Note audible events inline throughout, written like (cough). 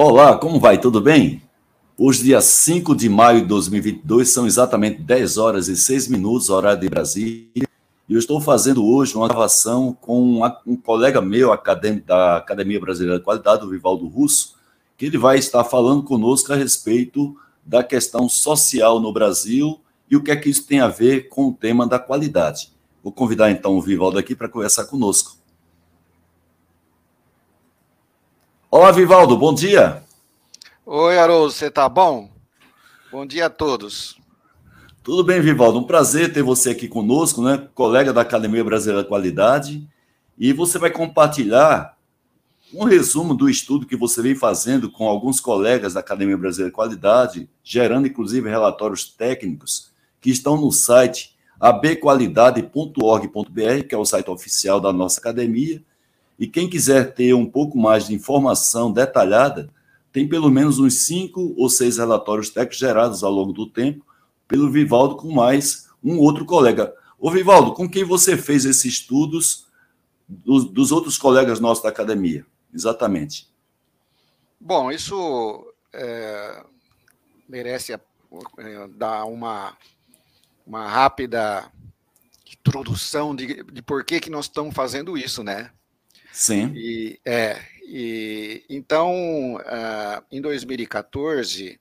Olá, como vai? Tudo bem? Hoje, dia 5 de maio de 2022, são exatamente 10 horas e 6 minutos, horário de Brasília. E eu estou fazendo hoje uma gravação com um colega meu, acadêmico da Academia Brasileira de Qualidade, o Vivaldo Russo, que ele vai estar falando conosco a respeito da questão social no Brasil e o que é que isso tem a ver com o tema da qualidade. Vou convidar então o Vivaldo aqui para conversar conosco. Olá, Vivaldo, bom dia. Oi, Haroldo, você tá bom? Bom dia a todos. Tudo bem, Vivaldo? Um prazer ter você aqui conosco, né? Colega da Academia Brasileira de Qualidade. E você vai compartilhar um resumo do estudo que você vem fazendo com alguns colegas da Academia Brasileira de Qualidade, gerando inclusive relatórios técnicos que estão no site abqualidade.org.br, que é o site oficial da nossa academia, e quem quiser ter um pouco mais de informação detalhada, tem pelo menos uns cinco ou seis relatórios técnicos gerados ao longo do tempo pelo Vivaldo com mais um outro colega. Ô, Vivaldo, com quem você fez esses estudos dos, dos outros colegas nossos da academia? Exatamente. Bom, isso é, merece é, dar uma, uma rápida introdução de, de por que, que nós estamos fazendo isso, né? Sim. E, é, e, então, uh, em 2014,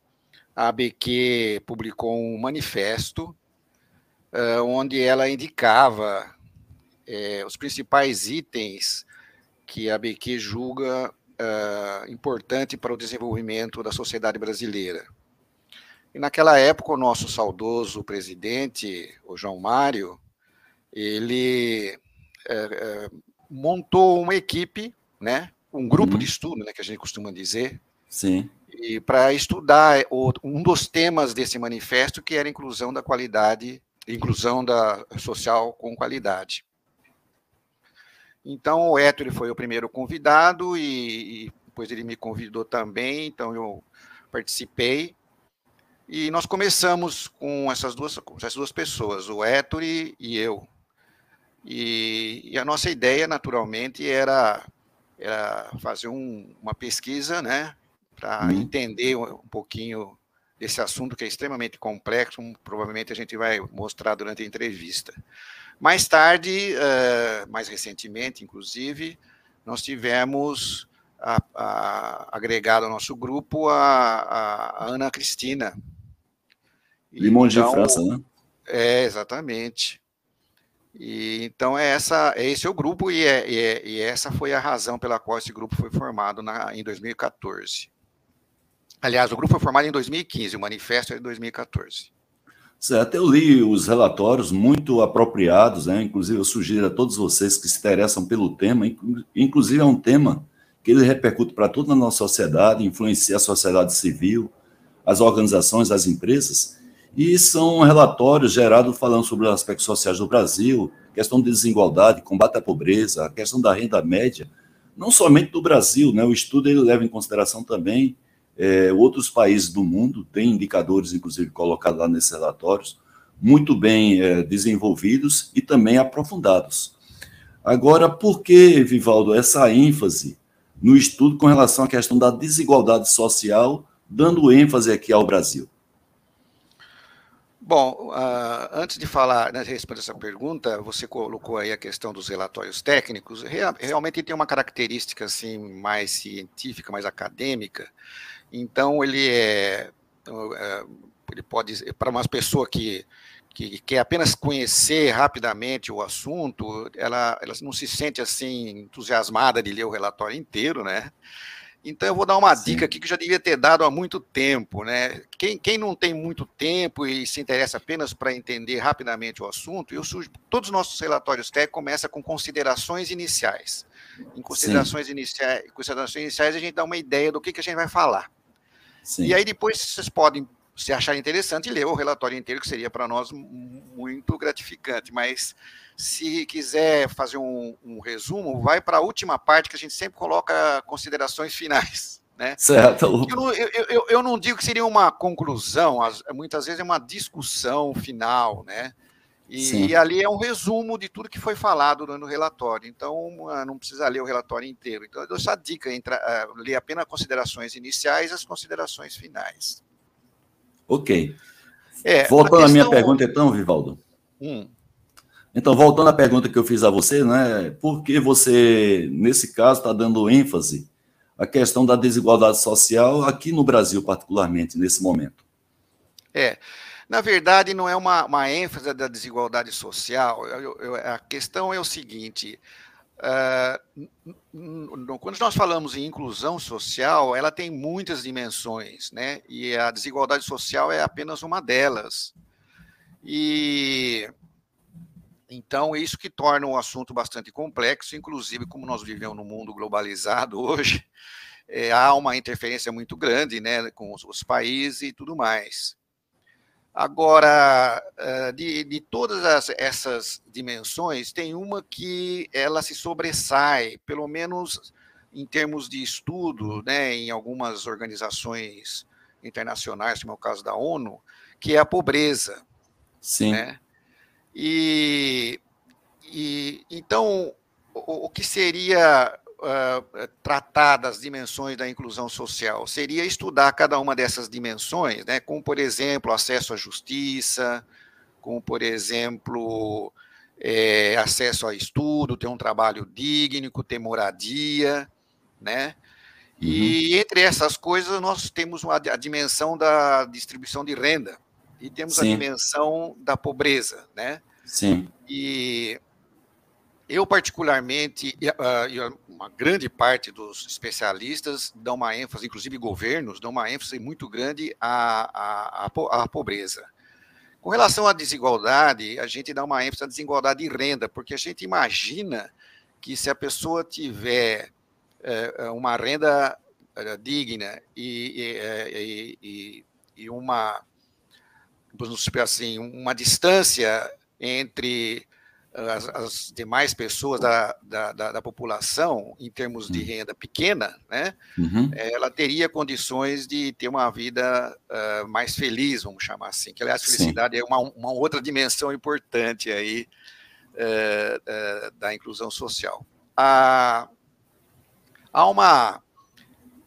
a ABQ publicou um manifesto uh, onde ela indicava uh, os principais itens que a ABQ julga uh, importante para o desenvolvimento da sociedade brasileira. E naquela época, o nosso saudoso presidente, o João Mário, ele montou uma equipe, né, um grupo uhum. de estudo, né, que a gente costuma dizer, Sim. E para estudar um dos temas desse manifesto, que era a inclusão da qualidade, inclusão da social com qualidade. Então, o Héctor foi o primeiro convidado e, e depois ele me convidou também, então eu participei. E nós começamos com essas duas, essas duas pessoas, o Héctor e eu. E, e, a nossa ideia, naturalmente, era era fazer um, uma pesquisa, né, para uhum. entender um, pouquinho desse assunto que é extremamente complexo, provavelmente a gente vai mostrar durante a entrevista. Mais tarde, uh, mais recentemente, inclusive, nós tivemos a, a, agregado ao nosso grupo a, a Ana Cristina. Limões então, de França, né? É, exatamente. E, então, é, essa, é esse é o grupo e, é, e, é, e essa foi a razão pela qual esse grupo foi formado na, em 2014. Aliás, o grupo foi formado em 2015, o manifesto é de 2014. Certo, eu li os relatórios muito apropriados, né? inclusive eu sugiro a todos vocês que se interessam pelo tema, inclusive é um tema que ele repercute para toda a nossa sociedade, influencia a sociedade civil, as organizações, as empresas, e são relatórios gerados falando sobre os aspectos sociais do Brasil, questão de desigualdade, combate à pobreza, a questão da renda média, não somente do Brasil, né? O estudo ele leva em consideração também é, outros países do mundo, tem indicadores, inclusive, colocados lá nesses relatórios, muito bem é, desenvolvidos e também aprofundados. Agora, por que, Vivaldo, essa ênfase no estudo com relação à questão da desigualdade social, dando ênfase aqui ao Brasil? Bom, uh, antes de falar, né, responder essa pergunta, você colocou aí a questão dos relatórios técnicos. Real, realmente tem uma característica assim mais científica, mais acadêmica. Então ele é, é ele pode para uma pessoa que que quer apenas conhecer rapidamente o assunto, ela, ela não se sente assim entusiasmada de ler o relatório inteiro, né? Então eu vou dar uma Sim. dica aqui que eu já devia ter dado há muito tempo, né? Quem, quem não tem muito tempo e se interessa apenas para entender rapidamente o assunto, eu sujo, todos os nossos relatórios técnicos começam com considerações iniciais. Em considerações iniciais, considerações iniciais a gente dá uma ideia do que, que a gente vai falar. Sim. E aí depois vocês podem se achar interessante ler o relatório inteiro, que seria para nós muito gratificante, mas se quiser fazer um, um resumo, vai para a última parte que a gente sempre coloca considerações finais. Né? Certo. Eu não, eu, eu, eu não digo que seria uma conclusão, muitas vezes é uma discussão final, né? E, e, ali é um resumo de tudo que foi falado no relatório. Então, não precisa ler o relatório inteiro. Então, eu dou essa dica, entre, uh, ler apenas considerações iniciais e as considerações finais. Ok. É, voltando à minha pergunta, então, Vivaldo. Hum. Então, voltando à pergunta que eu fiz a você, né? Por que você, nesse caso, está dando ênfase à questão da desigualdade social aqui no Brasil, particularmente, nesse momento? É. Na verdade, não é uma, uma ênfase da desigualdade social. Eu, eu, a questão é o seguinte: uh, quando nós falamos em inclusão social, ela tem muitas dimensões, né? E a desigualdade social é apenas uma delas. E então, isso que torna o assunto bastante complexo, inclusive, como nós vivemos num mundo globalizado (laughs) hoje, é, há uma interferência muito grande né, com os, os países e tudo mais. Agora, eh, de, de todas as, essas dimensões, tem uma que ela se sobressai, pelo menos em termos de estudo, né, em algumas organizações internacionais, como é o caso da ONU, que é a pobreza. Sim. Né? E, e então, o, o que seria uh, tratar das dimensões da inclusão social? Seria estudar cada uma dessas dimensões, né, como, por exemplo, acesso à justiça, como, por exemplo, é, acesso a estudo, ter um trabalho digno, ter moradia, né? E uhum. entre essas coisas, nós temos uma, a dimensão da distribuição de renda e temos Sim. a dimensão da pobreza, né? Sim. E eu, particularmente, ah, e uma grande parte dos especialistas dão uma ênfase, inclusive governos, dão uma ênfase muito grande à, à, à pobreza. Com relação à desigualdade, a gente dá uma ênfase à desigualdade de renda, porque a gente imagina que se a pessoa tiver é, uma renda é, digna e, e, e, e uma, assim, uma distância entre as, as demais pessoas da, da, da, da, população, em termos de hum. renda pequena, né, uhum. ela teria condições de ter uma vida uh, mais feliz, vamos chamar assim. Que, aliás, felicidade Sim. é uma, uma outra dimensão importante aí uh, uh, da inclusão social. Há, há, uma,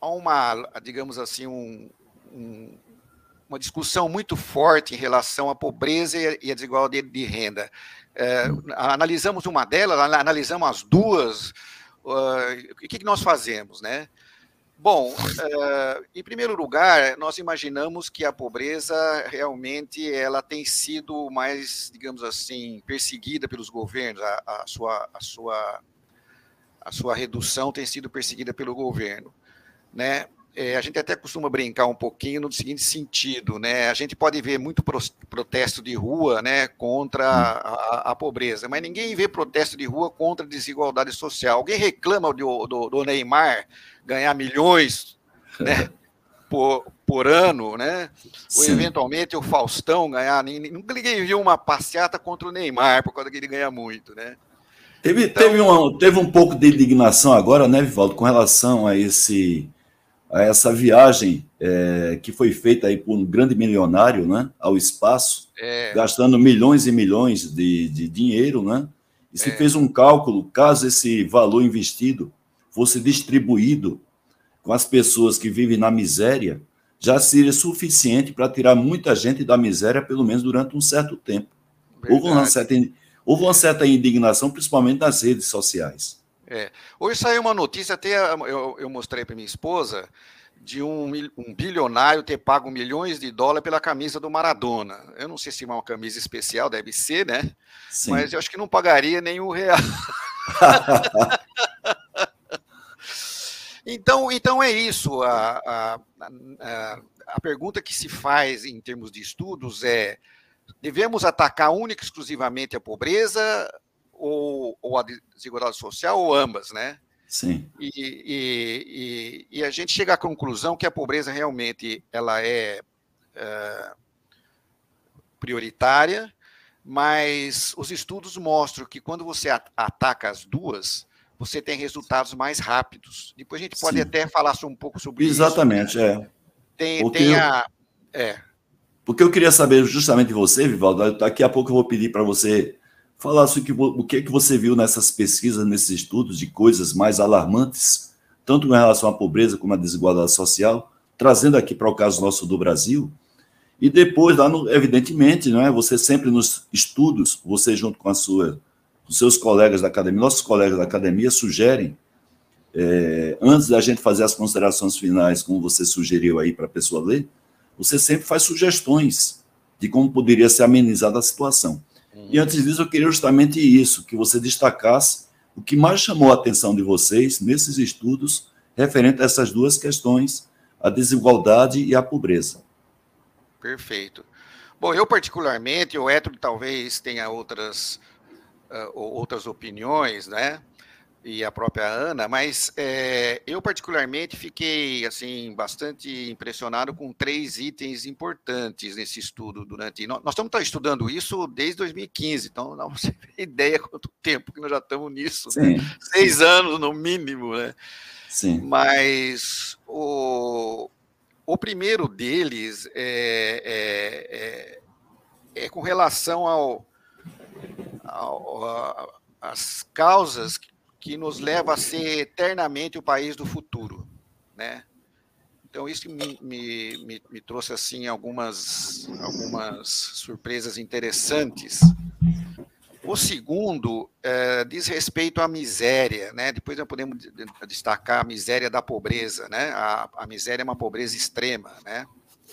há uma, digamos assim, um, um uma discussão muito forte em relação à pobreza e à desigualdade de renda. É, analisamos uma delas, analisamos as duas. Uh, o que, que, nós fazemos, né? Bom, uh, (laughs) em primeiro lugar, nós imaginamos que a pobreza realmente ela tem sido mais, digamos assim, perseguida pelos governos. A, a sua, a sua, a sua redução tem sido perseguida pelo governo, né? É, a gente até costuma brincar um pouquinho no seguinte sentido, né? A gente pode ver muito protesto de rua, né, contra a, a, pobreza, mas ninguém vê protesto de rua contra a desigualdade social. Alguém reclama do, do, do Neymar ganhar milhões, né, (laughs) por, por ano, né? Ou Sim. eventualmente o Faustão ganhar. Nunca ninguém viu uma passeata contra o Neymar por causa que ele ganha muito, né? Teve, então, teve, uma, teve um pouco de indignação agora, né, Vivaldo, com relação a esse a essa viagem é, que foi feita aí por um grande milionário né, ao espaço, é. gastando milhões e milhões de, de dinheiro, né? E se é. fez um cálculo, caso esse valor investido fosse distribuído com as pessoas que vivem na miséria, já seria suficiente para tirar muita gente da miséria, pelo menos durante um certo tempo. Houve uma, certa, houve uma certa indignação, principalmente nas redes sociais. É. Hoje saiu uma notícia, até eu, eu mostrei para minha esposa, de um, um, bilionário ter pago milhões de dólares pela camisa do Maradona. Eu não sei se é uma camisa especial, deve ser, né? Sim. Mas eu acho que não pagaria nenhum real. (laughs) então, então é isso. A, a, a, a pergunta que se faz em termos de estudos é: devemos atacar única e exclusivamente a pobreza ou, ou a desigualdade social, ou ambas, né? Sim. E, e, e, e, a gente chega à conclusão que a pobreza realmente ela é, é prioritária, mas os estudos mostram que quando você ataca as duas, você tem resultados mais rápidos. Depois a gente pode Sim. até falar um pouco sobre Exatamente, isso. Exatamente, né? é. Tem, tem a. É. Porque eu queria saber justamente de você, Vivaldo, daqui a pouco eu vou pedir para você falar sobre o que, que você viu nessas pesquisas, nesses estudos de coisas mais alarmantes, tanto com relação à pobreza como à desigualdade social, trazendo aqui para o caso nosso do Brasil. E depois, lá no, evidentemente, não é? você sempre nos estudos, você junto com a sua, os seus colegas da academia, nossos colegas da academia sugerem é, antes da gente fazer as considerações finais, como você sugeriu aí para a pessoa ler, você sempre faz sugestões de como poderia ser amenizada a situação. E antes disso, eu queria justamente isso, que você destacasse o que mais chamou a atenção de vocês nesses estudos referente a essas duas questões, a desigualdade e a pobreza. Perfeito. Bom, eu particularmente, o Hétero talvez tenha outras, uh, outras opiniões, né? E a própria Ana, mas é, eu particularmente fiquei assim bastante impressionado com três itens importantes nesse estudo durante. Nós, nós estamos estudando isso desde 2015, então não (laughs) você tem ideia quanto tempo que nós já estamos nisso, né? seis sim. anos no mínimo, né? Sim. Mas o, o primeiro deles é, é, é, é com relação ao, ao as causas que nos leva a ser eternamente o país do futuro, né? Então isso me, me, me, me trouxe assim algumas algumas surpresas interessantes. O segundo é, diz respeito à miséria, né? Depois nós podemos destacar a miséria da pobreza, né? A, a miséria é uma pobreza extrema, né?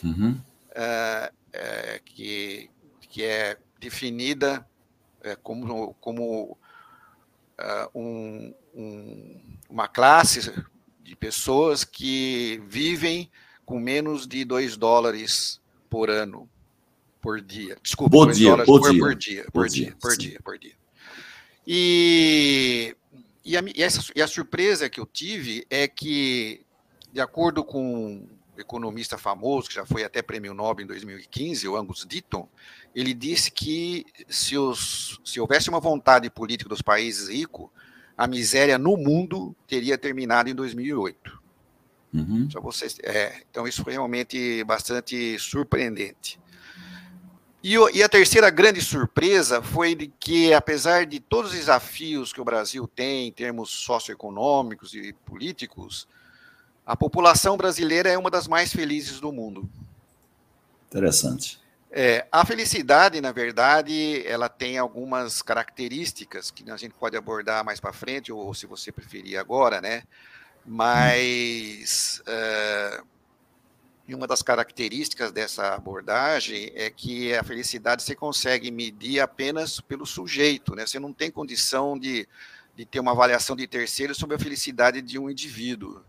Uhum. É, é, que que é definida é, como como uh, um, um, uma classe de pessoas que vivem com menos de 2 dólares por ano, por dia. Desculpa, por dia, dólares por, dia. por dia. Por, por dia, dia, por dia, por dia. E, e, a, e, essa, e a surpresa que eu tive é que, de acordo com economista famoso, que já foi até prêmio Nobel em 2015, o Angus Deaton, ele disse que se, os, se houvesse uma vontade política dos países ricos, a miséria no mundo teria terminado em 2008. Uhum. Só vocês, é, então isso foi realmente bastante surpreendente. E, e, a terceira grande surpresa foi de que, apesar de todos os desafios que o Brasil tem em termos socioeconômicos e políticos, a população brasileira é uma das mais felizes do mundo. Interessante. É, a felicidade, na verdade, ela tem algumas características que a gente pode abordar mais para frente, ou se você preferir agora, né? Mas é, uma das características dessa abordagem é que a felicidade você consegue medir apenas pelo sujeito, né? Você não tem condição de, de ter uma avaliação de terceiro sobre a felicidade de um indivíduo.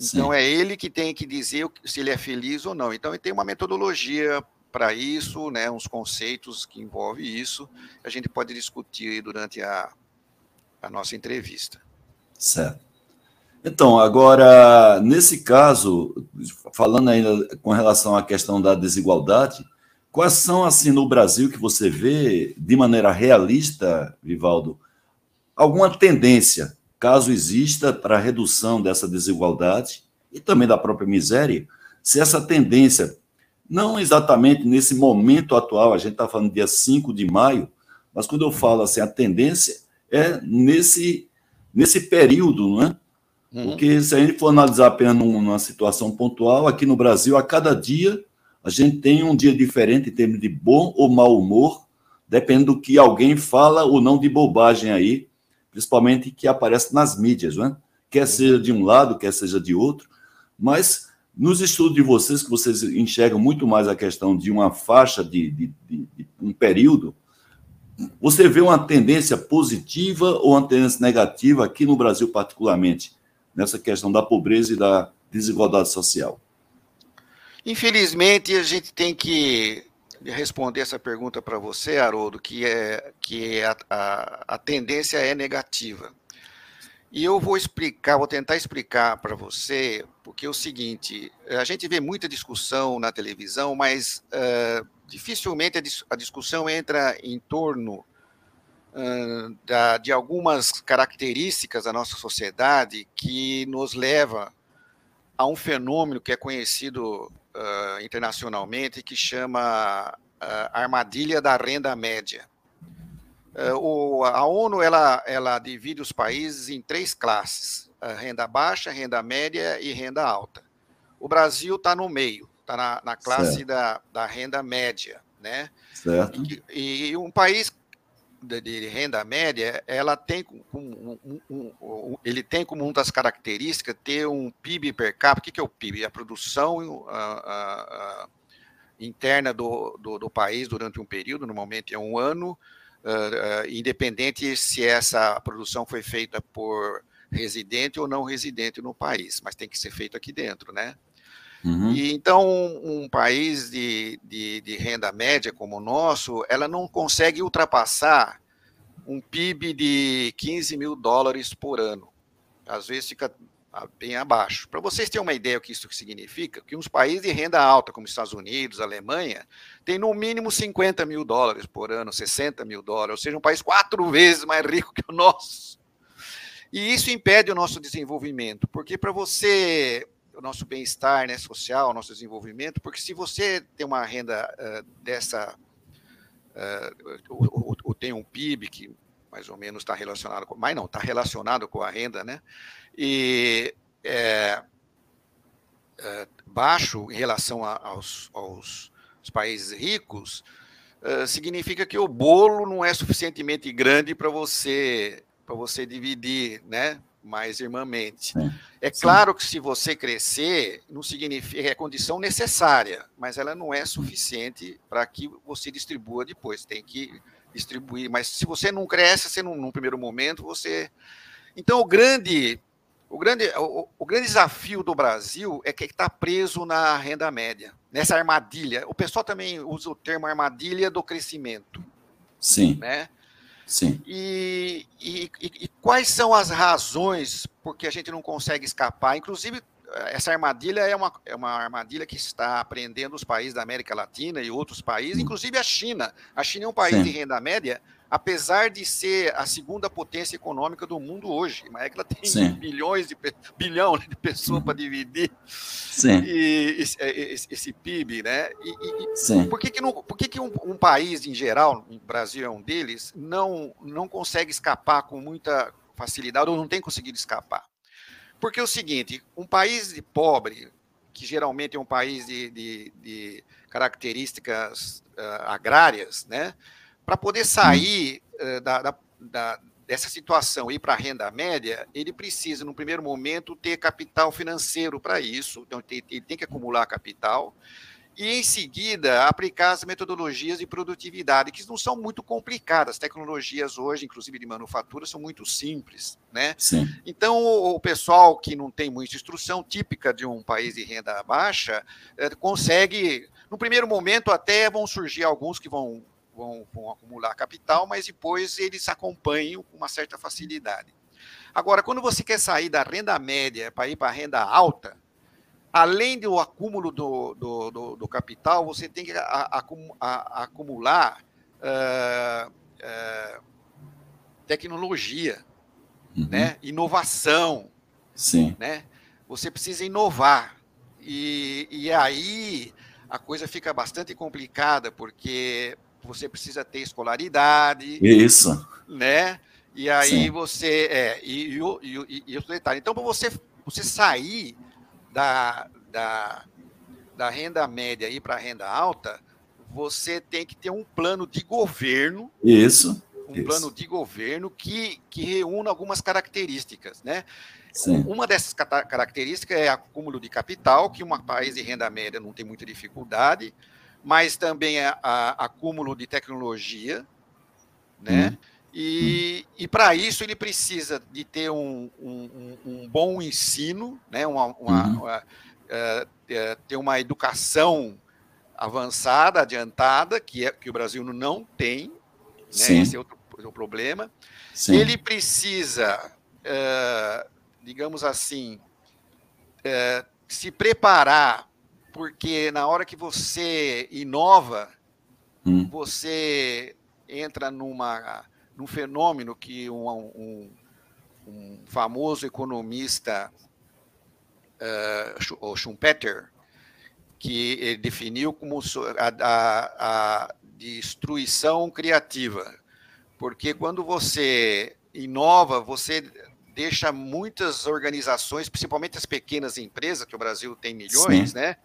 Então, Sim. é ele que tem que dizer se ele é feliz ou não. Então, ele tem uma metodologia para isso, né, uns conceitos que envolvem isso, a gente pode discutir durante a, a nossa entrevista. Certo. Então, agora, nesse caso, falando ainda com relação à questão da desigualdade, quais são, assim, no Brasil que você vê, de maneira realista, Vivaldo, alguma tendência caso exista para a redução dessa desigualdade e também da própria miséria, se essa tendência, não exatamente nesse momento atual, a gente está falando dia 5 de maio, mas quando eu falo assim, a tendência é nesse, nesse período, não é? Uhum. Porque se a gente for analisar apenas numa situação pontual, aqui no Brasil, a cada dia, a gente tem um dia diferente em termos de bom ou mau humor, dependendo do que alguém fala ou não de bobagem aí, principalmente que aparece nas mídias, né? quer seja de um lado, quer seja de outro, mas nos estudos de vocês, que vocês enxergam muito mais a questão de uma faixa de, de, de, de um período, você vê uma tendência positiva ou uma tendência negativa aqui no Brasil, particularmente, nessa questão da pobreza e da desigualdade social? Infelizmente, a gente tem que responder essa pergunta para você, Haroldo, que é que a, a, a, tendência é negativa. E eu vou explicar, vou tentar explicar para você, porque é o seguinte: a gente vê muita discussão na televisão, mas uh, dificilmente a, dis, a, discussão entra em torno uh, da, de algumas características da nossa sociedade que nos leva a um fenômeno que é conhecido uh, internacionalmente que chama uh, armadilha da renda média. O, a ONU ela, ela divide os países em três classes: renda baixa, renda média e renda alta. O Brasil está no meio, está na, na, classe da, da renda média, né? Certo. E, e um país de renda média, ela tem um, um, um, ele tem como uma das características ter um PIB per capita. O que, é o PIB? A produção a, a, interna do, do, do, país durante um período, normalmente é um ano, uh, uh, independente se essa produção foi feita por residente ou não residente no país, mas tem que ser feito aqui dentro, né? Uhum. E então, um país de, de, de, renda média como o nosso, ela não consegue ultrapassar um PIB de 15 mil dólares por ano. Às vezes fica bem abaixo. Para vocês terem uma ideia do que isso significa, que uns países de renda alta, como Estados Unidos, Alemanha, têm no mínimo 50 mil dólares por ano, 60 mil dólares, ou seja, um país quatro (laughs) vezes mais rico que o nosso. E isso impede o nosso desenvolvimento, porque para você o nosso bem-estar né, social, nosso desenvolvimento, porque se você tem uma renda uh, dessa, uh, ou, ou, tem um PIB que mais ou menos está relacionado com, mas não, está relacionado com a renda, né? E é, é, baixo em relação a, aos, aos, países ricos, significa que o bolo não é suficientemente grande para você para você dividir, né? mais irmãmente. Sim. É claro que se você crescer, não significa é condição necessária, mas ela não é suficiente para que você distribua depois. Tem que distribuir. Mas se você não cresce, você não, num primeiro momento, você. Então, o grande, o grande, o, o grande desafio do Brasil é que está preso na renda média, nessa armadilha. O pessoal também usa o termo armadilha do crescimento. Sim. Né? Sim. E, e, e, quais são as razões porque a gente não consegue escapar? Inclusive, essa armadilha é uma, é uma armadilha que está prendendo os países da América Latina e outros países, inclusive a China. A China é um país Sim. de renda média, apesar de ser a segunda potência econômica do mundo hoje, mas é que ela tem Sim. bilhões de bilhão né, de pessoas para dividir Sim. E, esse, é, esse, esse PIB, né? E, e por que, que, não, por que, que um, um, país em geral, o Brasil é um deles, não, não consegue escapar com muita facilidade ou não tem conseguido escapar? Porque é o seguinte, um país pobre, que geralmente é um país de, de, de características uh, agrárias, né? Para poder sair uh, da, da, da, dessa situação e ir para a renda média, ele precisa, no primeiro momento, ter capital financeiro para isso. Então, ele tem que acumular capital e, em seguida, aplicar as metodologias de produtividade, que não são muito complicadas. As tecnologias hoje, inclusive de manufatura, são muito simples. Né? Sim. Então, o pessoal que não tem muita instrução, típica de um país de renda baixa, eh, consegue, no primeiro momento, até vão surgir alguns que vão vão, vão acumular capital, mas depois eles acompanham com uma certa facilidade. Agora, quando você quer sair da renda média para ir para a renda alta, além do acúmulo do, do, do, do capital, você tem que a, a, acumular uh, uh, tecnologia, uhum. né? inovação. Sim. Né? Você precisa inovar. E, e aí a coisa fica bastante complicada, porque você precisa ter escolaridade. Isso. Né? E aí Sim. você. É, e, e, e, e, os detalhes. Então, para você, você sair da, da, da renda média e para a renda alta, você tem que ter um plano de governo. Isso. Um isso. plano de governo que, que reúna algumas características, né? Sim. Uma dessas características é acúmulo de capital, que um país de renda média não tem muita dificuldade mas também a, a acúmulo de tecnologia, né? Hum. E, hum. e para isso ele precisa de ter um, um, um bom ensino, né? uma, uma, uhum. uma uh, ter uma educação avançada, adiantada, que, é, que o Brasil não tem, né? esse é outro é o problema. Sim. Ele precisa, uh, digamos assim, uh, se preparar porque na hora que você inova, hum. você entra numa, num fenômeno que um, um, um famoso economista, uh, o Schumpeter, que definiu como a, a, a destruição criativa. Porque quando você inova, você deixa muitas organizações, principalmente as pequenas empresas, que o Brasil tem milhões, Sim. né?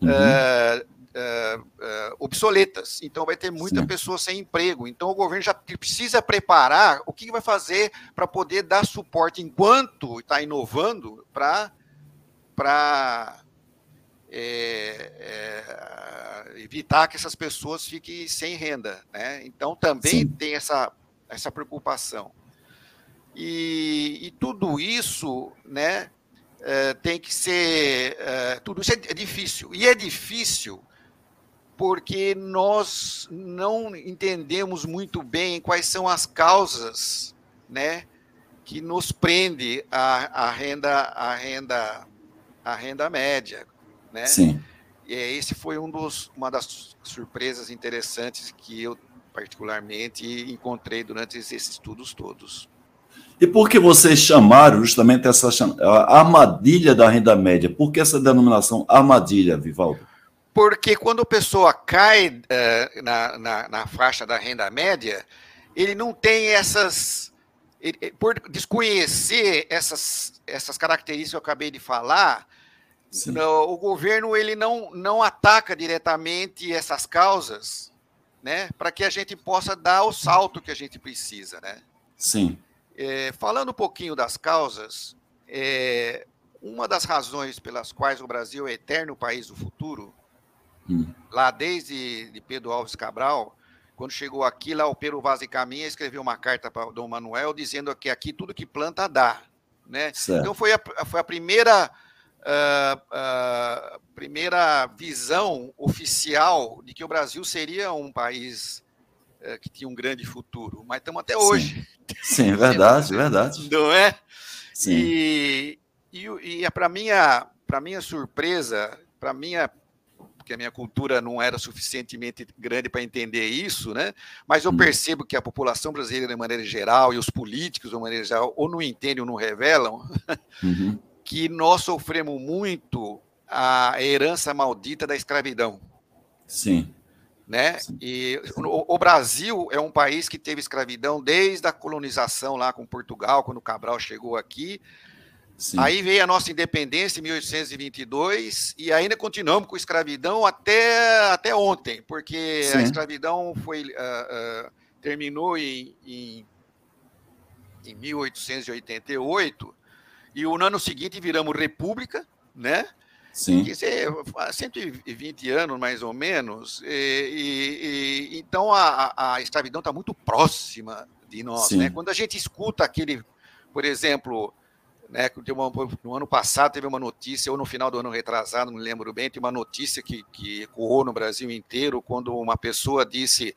Uhum. Uh, uh, obsoletas. Então vai ter muita Sim. pessoa sem emprego. Então o governo já precisa preparar o que vai fazer para poder dar suporte enquanto está inovando para para é, é, evitar que essas pessoas fiquem sem renda, né? Então também Sim. tem essa essa preocupação. E, e tudo isso, né? É, tem que ser. É, tudo isso é, é difícil. E é difícil porque nós não entendemos muito bem quais são as causas, né, que nos prende a, a renda a renda a renda média, né? Sim. E esse foi um dos uma das surpresas interessantes que eu particularmente encontrei durante esses estudos todos. E por que vocês chamaram justamente essa armadilha da renda média? Por que essa denominação armadilha, Vivaldo? Porque quando a pessoa cai uh, na, na, na, faixa da renda média, ele não tem essas. Ele, por desconhecer essas, essas características que eu acabei de falar, no, o governo ele não, não ataca diretamente essas causas né, para que a gente possa dar o salto que a gente precisa. Né? Sim. É, falando um pouquinho das causas, é, uma das razões pelas quais o Brasil é eterno país do futuro Hum. Lá desde de Pedro Alves Cabral, quando chegou aqui, lá o Pedro Vaz e Caminha escreveu uma carta para Dom Manuel dizendo que aqui tudo que planta dá. Né? Então foi a, foi a primeira, uh, uh, primeira visão oficial de que o Brasil seria um país uh, que tinha um grande futuro. Mas estamos até hoje. Sim, Sim (laughs) verdade, verdade. Não é? Sim. E, e, e para minha, minha surpresa, para minha porque a minha cultura não era suficientemente grande para entender isso, né? Mas eu uhum. percebo que a população brasileira, de maneira geral, e os políticos, de maneira geral, ou não entendem ou não revelam, (laughs) uhum. que nós sofremos muito a herança maldita da escravidão. Sim. Né? E o, o, Brasil é um país que teve escravidão desde a colonização lá com Portugal, quando Cabral chegou aqui, Sim. Aí veio a nossa independência em 1822 e ainda continuamos com escravidão até, até ontem, porque Sim. a escravidão foi, uh, uh, terminou em, em, em 1888 e o ano seguinte viramos república, né? Sim. Quer dizer, 120 anos mais ou menos. E, e, e então a, a escravidão está muito próxima de nós. Né? Quando a gente escuta aquele, por exemplo, né, uma, no ano passado teve uma notícia, ou no final do ano retrasado, não me lembro bem, tem uma notícia que, que ecoou no Brasil inteiro, quando uma pessoa disse,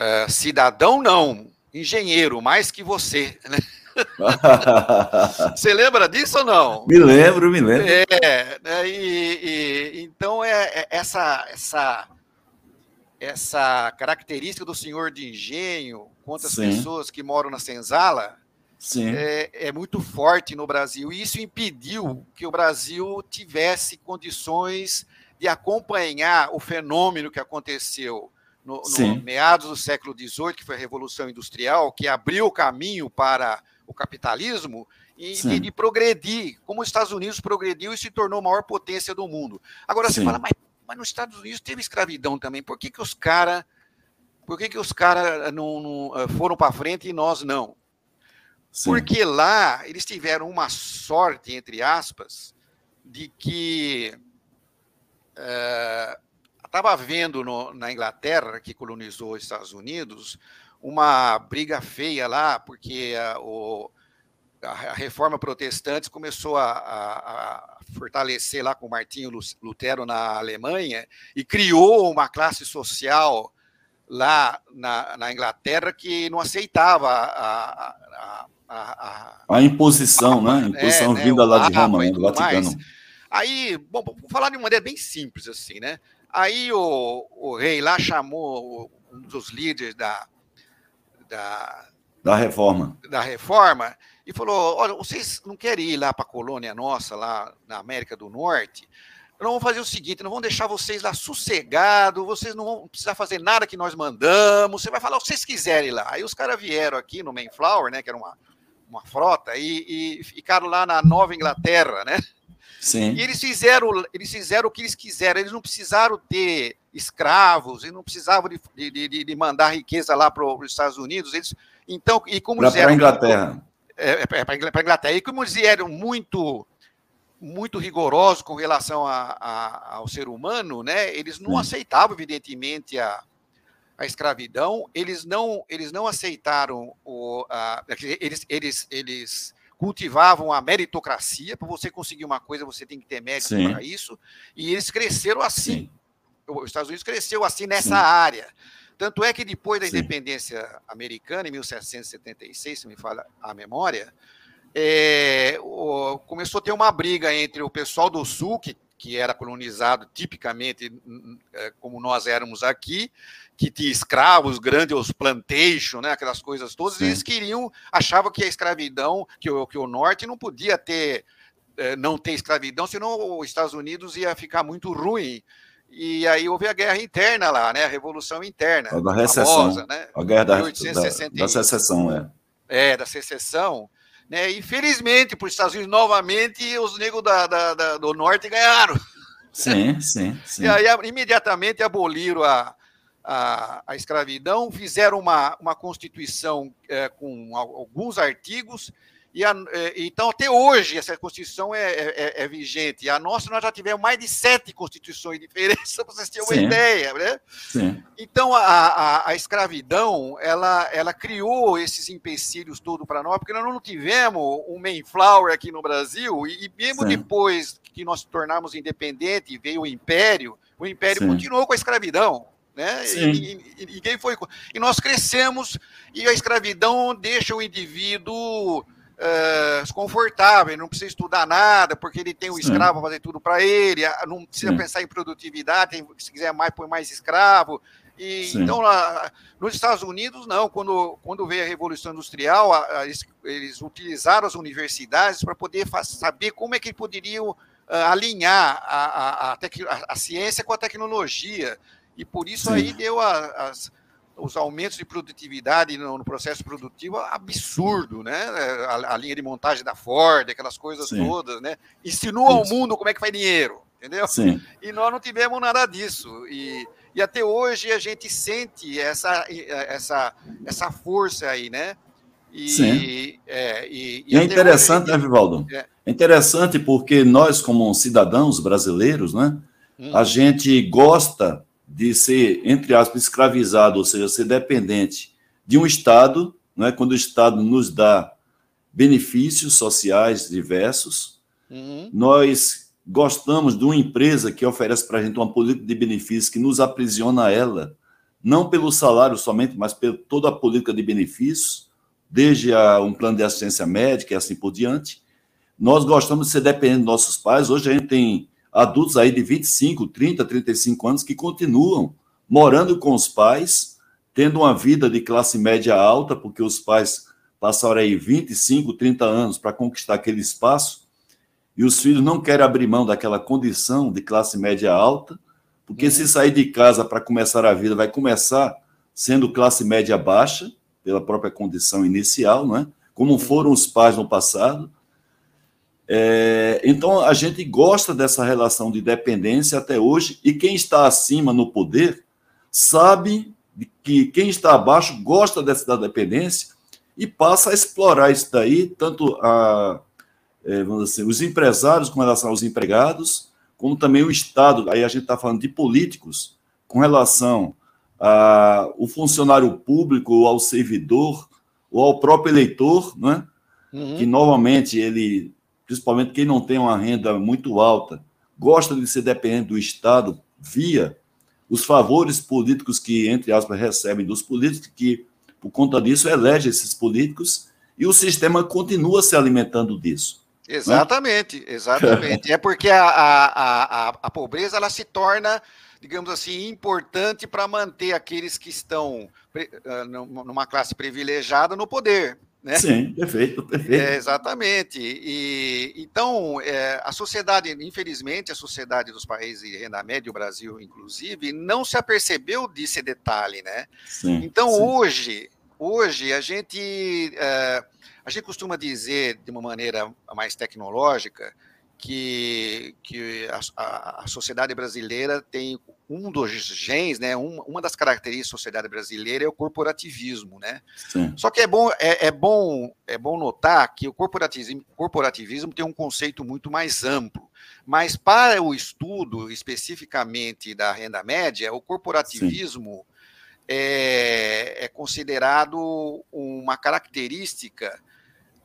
uh, cidadão não, engenheiro, mais que você. (laughs) Né? (laughs) você lembra disso ou não? Me lembro, me lembro. É, né, e, e, então é, é, essa, essa, essa característica do senhor de engenho contra as Sim. pessoas que moram na senzala, é, é, muito forte no Brasil. E isso impediu que o Brasil tivesse condições de acompanhar o fenômeno que aconteceu no, no meados do século XVIII, que foi a Revolução Industrial, que abriu o caminho para o capitalismo e, e, de progredir, como os Estados Unidos progrediu e se tornou a maior potência do mundo. Agora Sim. você fala, mas, mas nos Estados Unidos teve escravidão também, por que, que os caras por que, que os caras não, não eh, foram para frente e nós não? Sim. Porque lá eles tiveram uma sorte, entre aspas, de que estava uh, havendo no, na Inglaterra, que colonizou os Estados Unidos, uma briga feia lá, porque a, o, a, a reforma protestante começou a, a, fortalecer lá com Martinho Lutero na Alemanha e criou uma classe social lá na, na Inglaterra que não aceitava a, a, a, a, a imposição, né? A imposição é, vinda né, lá de Roma, né, do Vaticano. Mais. Aí, bom, vou falar de uma maneira bem simples assim, né? Aí o, o rei lá chamou um dos líderes da, da, da reforma. Da reforma e falou: olha, vocês não querem ir lá para a colônia nossa, lá na América do Norte? nós vamos fazer o seguinte: nós vamos deixar vocês lá sossegados, vocês não vão precisar fazer nada que nós mandamos, você vai falar o que vocês quiserem lá. Aí os caras vieram aqui no Mayflower, né, que era uma, uma frota, e, e ficaram lá na Nova Inglaterra, né? Sim. E eles fizeram, eles fizeram o que eles quiseram, eles não precisaram ter escravos, eles não precisavam de, de, de, mandar riqueza lá para os Estados Unidos. Eles, então, e como pra, Para a Inglaterra. É, é, para a Inglaterra. E como eles eram muito muito rigorosos com relação a, a, ao ser humano, né? Eles não Sim. aceitavam, evidentemente, a, a escravidão. Eles não, eles não aceitaram o, a, eles, eles, eles cultivavam a meritocracia. Para você conseguir uma coisa, você tem que ter mérito para isso. E eles cresceram assim. Sim. Os Estados Unidos cresceu assim nessa Sim. área. Tanto é que depois da independência americana, em 1776, se me fala a memória, é, o, começou a ter uma briga entre o pessoal do Sul, que, que era colonizado tipicamente é, como nós éramos aqui, que tinha escravos, grandes plantation, né, aquelas coisas todas, Sim. e eles queriam, achavam que a escravidão, que o, que o norte não podia ter, é, não ter escravidão, senão os Estados Unidos ia ficar muito ruim. E aí houve a guerra interna lá, né? A revolução interna. A da recessão. Famosa, né? A guerra da, da, da secessão, é. É, da secessão. Né? Infelizmente, para os Estados Unidos, novamente, os negros da, da, da, do norte ganharam. Sim, (laughs) sim, sim. E aí, imediatamente, aboliram a, a, a escravidão, fizeram uma, uma constituição é, com alguns artigos e a, é, então, até hoje, essa Constituição é, é, é, é, vigente. A nossa, nós já tivemos mais de sete constituições (laughs) diferentes, para vocês terem uma Sim. ideia. Né? Sim. Então, a, a, a, escravidão, ela, ela criou esses empecilhos todos para nós, porque nós não tivemos um Mayflower aqui no Brasil, e, e mesmo Sim. depois que nós tornamos independente e veio o Império, o Império Sim. continuou com a escravidão. Né? E, e, e, foi? E nós crescemos, e a escravidão deixa o indivíduo uh, confortável, não precisa estudar nada, porque ele tem o escravo fazer tudo para ele, não precisa Sim. pensar em produtividade, tem, se quiser mais, põe mais escravo. E, então, lá, nos Estados Unidos, não. Quando, quando veio a Revolução Industrial, a, a, eles, eles, utilizaram as universidades para poder saber como é que poderiam uh, alinhar a, a, a, ciência com a tecnologia. E por isso Sim. aí deu as, os aumentos de produtividade no, no, processo produtivo absurdo, né? A, a, linha de montagem da Ford, aquelas coisas Sim. todas, né? Ensinou ao mundo como é que faz dinheiro, entendeu? Sim. E nós não tivemos nada disso. E, e até hoje a gente sente essa, essa, essa força aí, né? E, Sim. É, e, e é interessante, gente... né, Vivaldo? É. é interessante porque nós, como cidadãos brasileiros, né? Hum. A gente gosta de ser, entre aspas, escravizado, ou seja, ser dependente de um Estado, não é? quando o Estado nos dá benefícios sociais diversos, uhum. nós gostamos de uma empresa que oferece para a gente uma política de benefícios que nos aprisiona a ela, não pelo salário somente, mas por toda a política de benefícios, desde a, um plano de assistência médica e assim por diante. Nós gostamos de ser dependentes dos nossos pais. Hoje a gente tem adultos aí de 25, 30, 35 anos que continuam morando com os pais, tendo uma vida de classe média alta, porque os pais passaram aí 25, 30 anos para conquistar aquele espaço, e os filhos não querem abrir mão daquela condição de classe média alta, porque uhum. se sair de casa para começar a vida, vai começar sendo classe média baixa, pela própria condição inicial, não é? Como uhum. foram os pais no passado, é, então, a gente gosta dessa relação de dependência até hoje, e quem está acima no poder sabe que quem está abaixo gosta dessa dependência e passa a explorar isso daí, tanto a, é, dizer, os empresários com relação aos empregados, como também o Estado, aí a gente está falando de políticos, com relação ao funcionário público, ou ao servidor, ou ao próprio eleitor, né? Uhum. que normalmente ele principalmente quem não tem uma renda muito alta, gosta de ser dependente do Estado via os favores políticos que, entre aspas, recebem dos políticos, que, por conta disso, elege esses políticos e o sistema continua se alimentando disso. Exatamente, né? exatamente. (laughs) é porque a, a, a, a pobreza ela se torna digamos assim, importante para manter aqueles que estão ah, numa classe privilegiada no poder. Né? Sim, perfeito, perfeito. É, exatamente. E, então, é, a sociedade, infelizmente, a sociedade dos países de renda média, o Brasil inclusive, não se apercebeu desse detalhe, né? Sim, então, sim. hoje, hoje a gente, é, a gente costuma dizer de uma maneira mais tecnológica que, que a, a, sociedade brasileira tem um dos genes, né, uma, uma das características da sociedade brasileira é o corporativismo, né? Sim. Só que é bom, é, é, bom, é bom notar que o corporativismo, corporativismo tem um conceito muito mais amplo. Mas para o estudo especificamente da renda média, o corporativismo é, é, considerado uma característica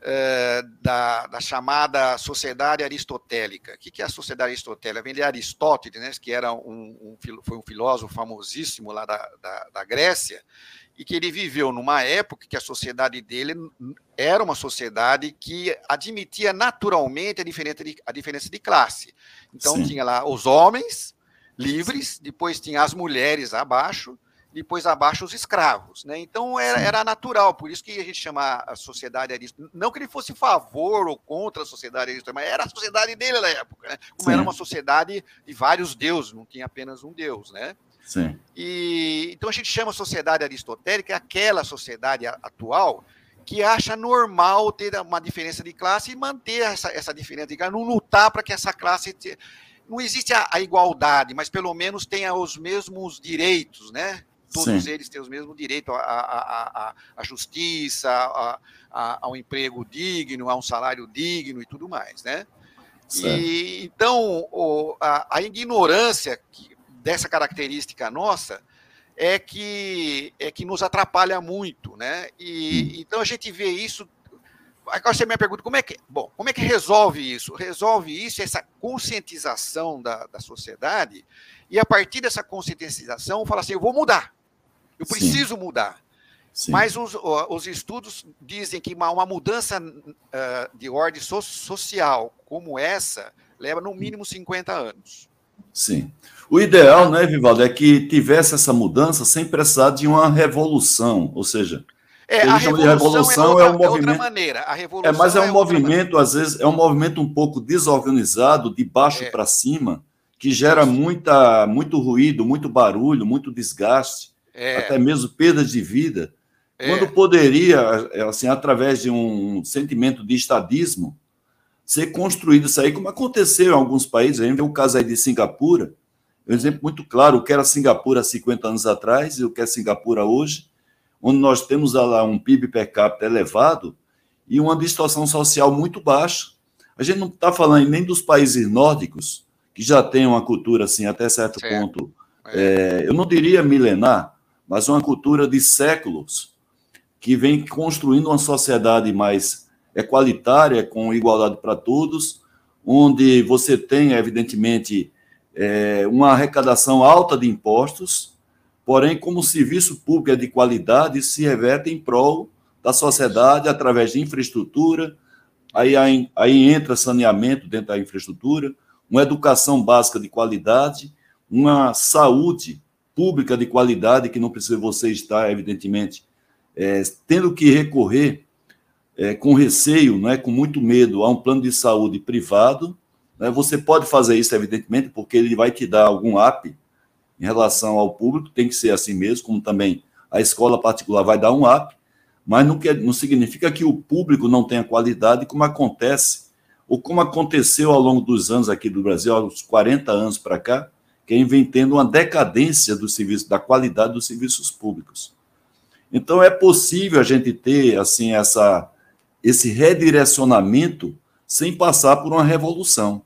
eh, da, da, chamada sociedade aristotélica. O que é a sociedade aristotélica? Vem de Aristóteles, né, que era um, um, foi um filósofo famosíssimo lá da, da, da, Grécia, e que ele viveu numa época que a sociedade dele era uma sociedade que admitia naturalmente a diferença de, a diferença de classe. Então Sim. tinha lá os homens livres, depois tinha as mulheres abaixo, depois abaixo os escravos. Né? Então era, era, natural, por isso que a gente chama a sociedade aristotélica. Não que ele fosse favor ou contra a sociedade aristotélica, mas era a sociedade dele na época. Né? Como Sim. era uma sociedade de vários deuses, não tinha apenas um deus. Né? Sim. E, então a gente chama a sociedade aristotélica aquela sociedade atual que acha normal ter uma diferença de classe e manter essa, essa diferença de classe, não lutar para que essa classe. Te... Não existe a, a, igualdade, mas pelo menos tenha os mesmos direitos, né? Todos Sim. eles têm o mesmo direito à, à, à, à justiça, à, ao emprego digno, a um salário digno e tudo mais, né? E, então, o, a, a, ignorância que, dessa característica nossa é que, é que nos atrapalha muito, né? E, hum. Então a gente vê isso. Agora você me pergunta, como é que. Bom, como é que resolve isso? Resolve isso, essa conscientização da, da sociedade, e a partir dessa conscientização, fala assim: eu vou mudar. Eu preciso Sim. mudar. Sim. Mas os, os, estudos dizem que uma, uma mudança uh, de ordem so, social como essa leva no mínimo 50 anos. Sim. O ideal, né, Vivaldo, é que tivesse essa mudança sem precisar de uma revolução, ou seja, é, a revolução, revolução é, outra, é, um movimento. É maneira. A revolução é, mas é um é movimento, às vezes, é um movimento um pouco desorganizado, de baixo é. para cima, que gera muita, muito ruído, muito barulho, muito desgaste é. até mesmo perdas de vida, é. quando poderia, assim, através de um sentimento de estadismo, ser construído isso aí, como aconteceu em alguns países. A gente vê o caso aí de Singapura, um exemplo muito claro, o que era Singapura há 50 anos atrás e o que é Singapura hoje, onde nós temos lá um PIB per capita elevado e uma distorção social muito baixa. A gente não está falando nem dos países nórdicos, que já têm uma cultura, assim, até certo, certo. ponto, é. É, eu não diria milenar, mas uma cultura de séculos que vem construindo uma sociedade mais equalitária, com igualdade para todos, onde você tem, evidentemente, é, uma arrecadação alta de impostos, porém, como o serviço público é de qualidade, se reverte em prol da sociedade através de infraestrutura, aí, aí, aí entra saneamento dentro da infraestrutura, uma educação básica de qualidade, uma saúde pública de qualidade, que não precisa você estar, evidentemente, é, tendo que recorrer é, com receio, não é, com muito medo, a um plano de saúde privado. Né, você pode fazer isso, evidentemente, porque ele vai te dar algum app em relação ao público, tem que ser assim mesmo, como também a escola particular vai dar um app, mas não, quer, não significa que o público não tenha qualidade, como acontece, ou como aconteceu ao longo dos anos aqui do Brasil, aos 40 anos para cá, que vem tendo uma decadência do serviço, da qualidade dos serviços públicos. Então é possível a gente ter assim essa esse redirecionamento sem passar por uma revolução.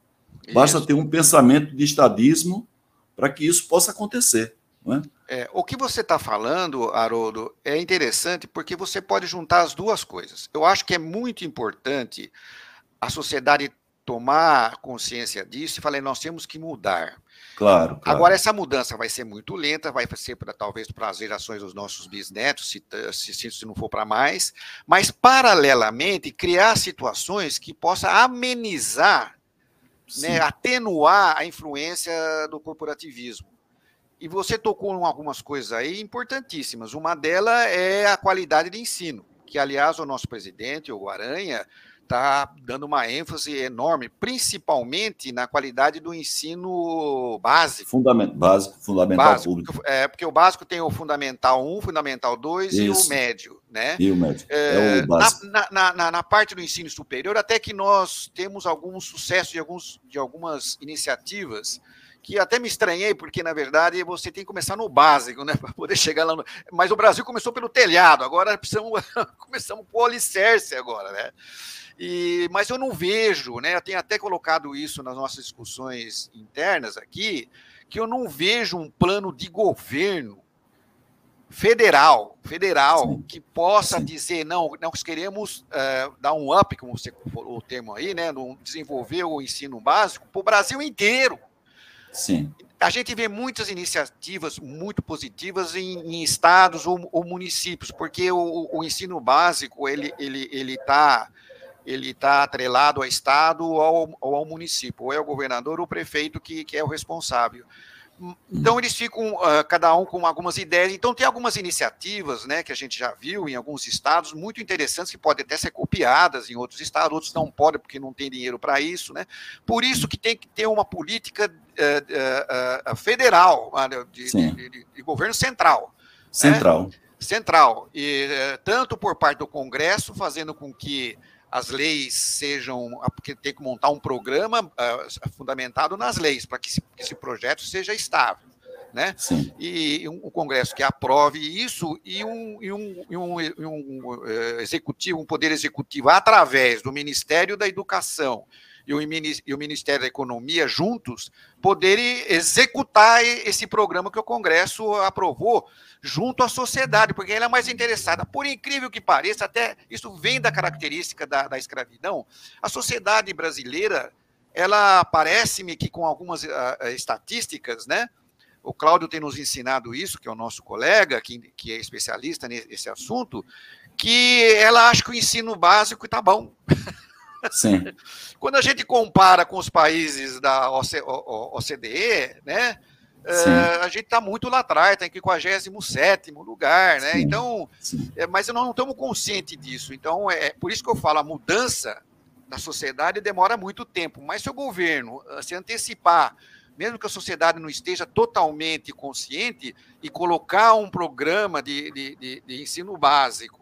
Isso. Basta ter um pensamento de estadismo para que isso possa acontecer. É? É, o que você está falando, Haroldo, é interessante porque você pode juntar as duas coisas. Eu acho que é muito importante a sociedade tomar consciência disso e falar, nós temos que mudar. Claro, claro. Agora, essa mudança vai ser muito lenta, vai ser pra, talvez para as gerações dos nossos bisnetos, se, se, se não for para mais, mas, paralelamente, criar situações que possa amenizar, né, atenuar a influência do corporativismo. E você tocou em algumas coisas aí importantíssimas. Uma delas é a qualidade de ensino. que, aliás, o nosso presidente, o Aranha, está dando uma ênfase enorme, principalmente na qualidade do ensino básico. Fundamento, básico, fundamental básico, público. É, porque o básico tem o fundamental 1, fundamental 2 e o médio. Né? E o médio. É, é o básico. Na, na, na, na, parte do ensino superior, até que nós temos algum sucesso de, alguns, de algumas iniciativas que até me estranhei, porque na verdade você tem que começar no básico, né, (laughs) para poder chegar lá no... Mas o Brasil começou pelo telhado, agora precisamos (laughs) começamos por alicerce agora, né? E, mas eu não vejo, né? Eu tenho até colocado isso nas nossas discussões internas aqui, que eu não vejo um plano de governo federal, federal, Sim. que possa Sim. dizer, não, nós queremos uh, dar um up, como você falou o termo aí, né? Desenvolver o ensino básico para o Brasil inteiro. Sim. A gente vê muitas iniciativas muito positivas em, em estados ou, ou, municípios, porque o, o, ensino básico ele ele ele está ele está atrelado ao Estado ou ao, ou ao, município, ou é o governador ou o prefeito que, que é o responsável. Então eles ficam uh, cada um com algumas ideias. Então tem algumas iniciativas, né, que a gente já viu em alguns estados muito interessantes que podem até ser copiadas em outros estados. Outros não podem porque não tem dinheiro para isso, né? Por isso que tem que ter uma política uh, uh, federal, de, de, de, de, governo central. Central. Né? Central e tanto por parte do Congresso fazendo com que as leis sejam. Ah, porque tem que montar um programa uh, fundamentado nas leis, para que, que, esse projeto seja estável. Né? Sim. E um, um, Congresso que aprove isso e um, e um, e um, e um uh, executivo, um poder executivo através do Ministério da Educação e o, Ministério da Economia juntos poderem executar esse programa que o Congresso aprovou junto à sociedade, porque ela é mais interessada. Por incrível que pareça, até isso vem da característica da, da escravidão, a sociedade brasileira, ela parece-me que com algumas uh, estatísticas, né? O Cláudio tem nos ensinado isso, que é o nosso colega, que, que é especialista nesse assunto, que ela acha que o ensino básico está bom. (laughs) Sim. (laughs) Quando a gente compara com os países da OCDE, né? Uh, a gente está muito lá atrás, está em 57 lugar, né? Sim. Então, é, mas nós não estamos conscientes disso. Então, é, é por isso que eu falo, a mudança da sociedade demora muito tempo. Mas se o governo uh, se antecipar, mesmo que a sociedade não esteja totalmente consciente, e colocar um programa de, de, de, de ensino básico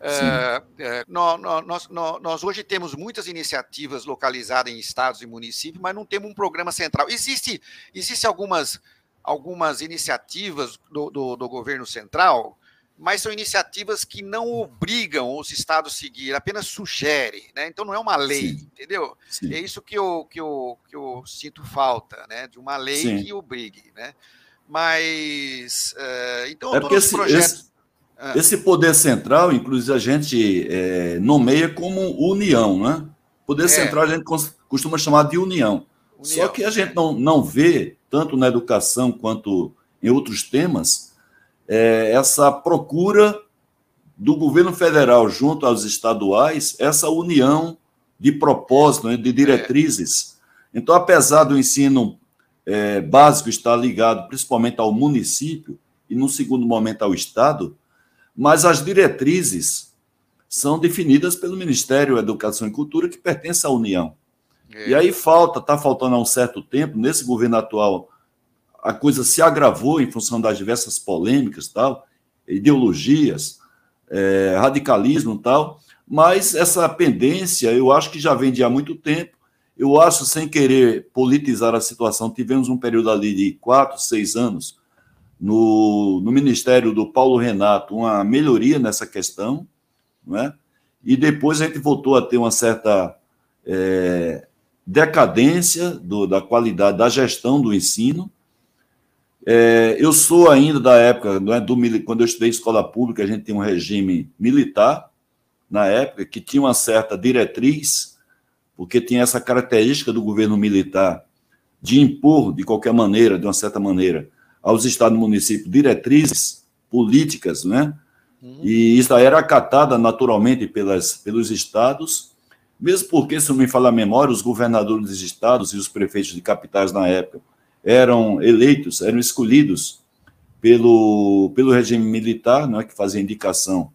é, é, nós, nós, nós, hoje temos muitas iniciativas localizadas em estados e municípios, mas não temos um programa central. Existe, existe algumas, algumas iniciativas do, do, do governo central, mas são iniciativas que não obrigam os estados a seguir, apenas sugerem, né? Então não é uma lei, Sim. entendeu? Sim. É isso que eu, que, eu, que eu sinto falta, né? De uma lei Sim. que obrigue, né? Mas uh, então é todos os projetos. Esse ah. Esse poder central, inclusive, a gente é, nomeia como união, né? Poder é. central a gente costuma chamar de união. união. Só que a gente não, não vê, tanto na educação quanto em outros temas, é, essa procura do governo federal junto aos estaduais, essa união de propósito, né, de diretrizes. É. Então, apesar do ensino é, básico estar ligado principalmente ao município e, no segundo momento, ao Estado, mas as diretrizes são definidas pelo Ministério da Educação e Cultura, que pertence à União. É. E aí falta, está faltando há um certo tempo, nesse governo atual, a coisa se agravou em função das diversas polêmicas, tal, ideologias, é, radicalismo tal, mas essa pendência eu acho que já vem de há muito tempo. Eu acho, sem querer politizar a situação, tivemos um período ali de quatro, seis anos, no, no ministério do Paulo Renato uma melhoria nessa questão, não é? e depois a gente voltou a ter uma certa é, decadência do, da qualidade da gestão do ensino. É, eu sou ainda da época, não é, do, quando eu estudei escola pública, a gente tinha um regime militar, na época, que tinha uma certa diretriz, porque tinha essa característica do governo militar de impor, de qualquer maneira, de uma certa maneira, aos estados e municípios diretrizes políticas, né? E isso era acatada naturalmente pelas, pelos estados, mesmo porque, se não me falar a memória, os governadores dos estados e os prefeitos de capitais na época eram eleitos, eram escolhidos pelo, pelo regime militar, né, que fazia indicação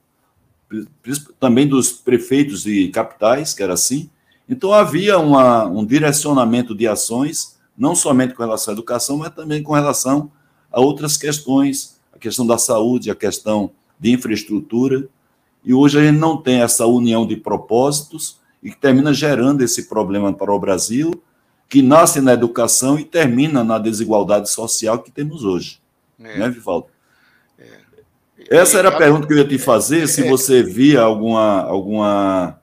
também dos prefeitos de capitais, que era assim. Então havia uma, um direcionamento de ações, não somente com relação à educação, mas também com relação a outras questões, a questão da saúde, a questão de infraestrutura. E hoje a gente não tem essa união de propósitos e que termina gerando esse problema para o Brasil, que nasce na educação e termina na desigualdade social que temos hoje. É. Né, Vivaldo? É. Essa era a pergunta que eu ia te fazer, se é. você via alguma, alguma,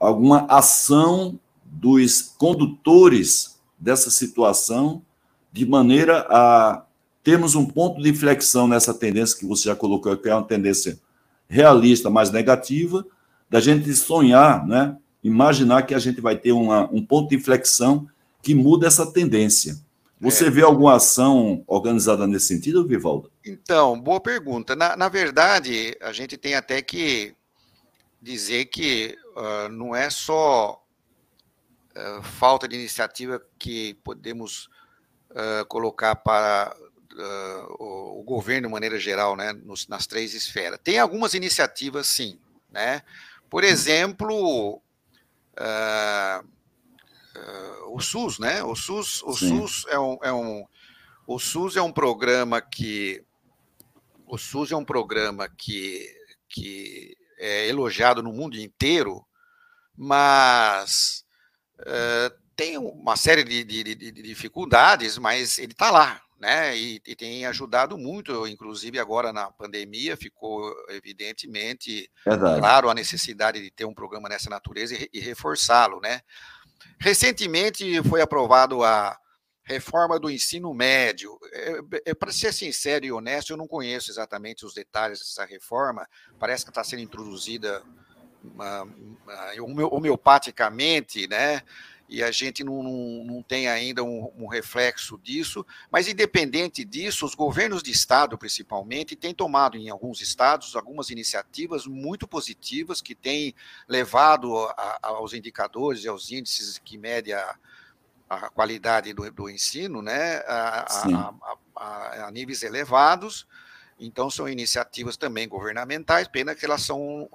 alguma ação dos condutores dessa situação de maneira a termos um ponto de inflexão nessa tendência que você já colocou, que é uma tendência realista, mais negativa, da gente sonhar, né? imaginar que a gente vai ter uma, um ponto de inflexão que muda essa tendência. Você é. vê alguma ação organizada nesse sentido, Vivaldo? Então, boa pergunta. Na, na verdade, a gente tem até que dizer que uh, não é só uh, falta de iniciativa que podemos uh, colocar para o, o, governo de maneira geral, né, nos, nas três esferas. Tem algumas iniciativas, sim, né? Por exemplo, uh, uh, o SUS, né? O SUS, o SUS é um, é um, o SUS é um programa que o SUS é um programa que, que é elogiado no mundo inteiro, mas uh, tem uma série de, de, de, de dificuldades, mas ele está lá, né? E, e, tem ajudado muito, inclusive agora na pandemia ficou evidentemente Verdade. claro a necessidade de ter um programa dessa natureza e, e reforçá-lo, né? Recentemente foi aprovado a reforma do ensino médio. É, é, Para ser sincero e honesto, eu não conheço exatamente os detalhes dessa reforma. Parece que está sendo introduzida uma, uma, homeopaticamente, né? E a gente não, não, não tem ainda um, um, reflexo disso, mas independente disso, os governos de estado, principalmente, têm tomado em alguns estados algumas iniciativas muito positivas que têm levado a, aos indicadores e aos índices que medem a, a qualidade do, do, ensino né, a, a níveis elevados. Então, são iniciativas também governamentais, pena que elas são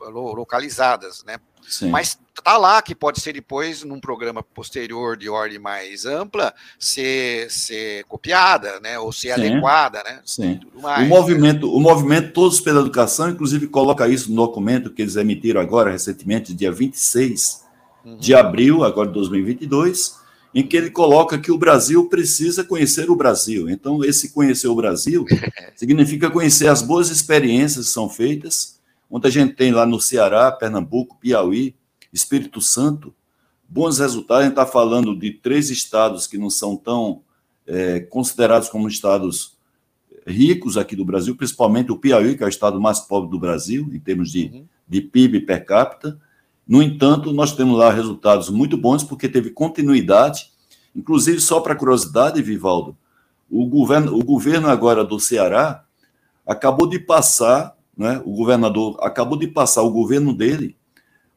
localizadas, né? Sim. Mas está lá que pode ser depois, num programa posterior de ordem mais ampla, ser, ser copiada, né? Ou ser Sim. adequada, né? Sim. o movimento, o movimento Todos pela Educação, inclusive, coloca isso no documento que eles emitiram agora, recentemente, dia 26 uhum. de abril, agora de 2022 em que ele coloca que o Brasil precisa conhecer o Brasil. Então, esse conhecer o Brasil (laughs) significa conhecer as boas experiências que são feitas, onde a gente tem lá no Ceará, Pernambuco, Piauí, Espírito Santo, bons resultados. A gente está falando de três estados que não são tão é, considerados como estados ricos aqui do Brasil, principalmente o Piauí, que é o estado mais pobre do Brasil, em termos de, uhum. de PIB per capita, no entanto, nós temos lá resultados muito bons, porque teve continuidade. Inclusive, só para curiosidade, Vivaldo, o governo, o governo agora do Ceará acabou de passar, né, o governador acabou de passar o governo dele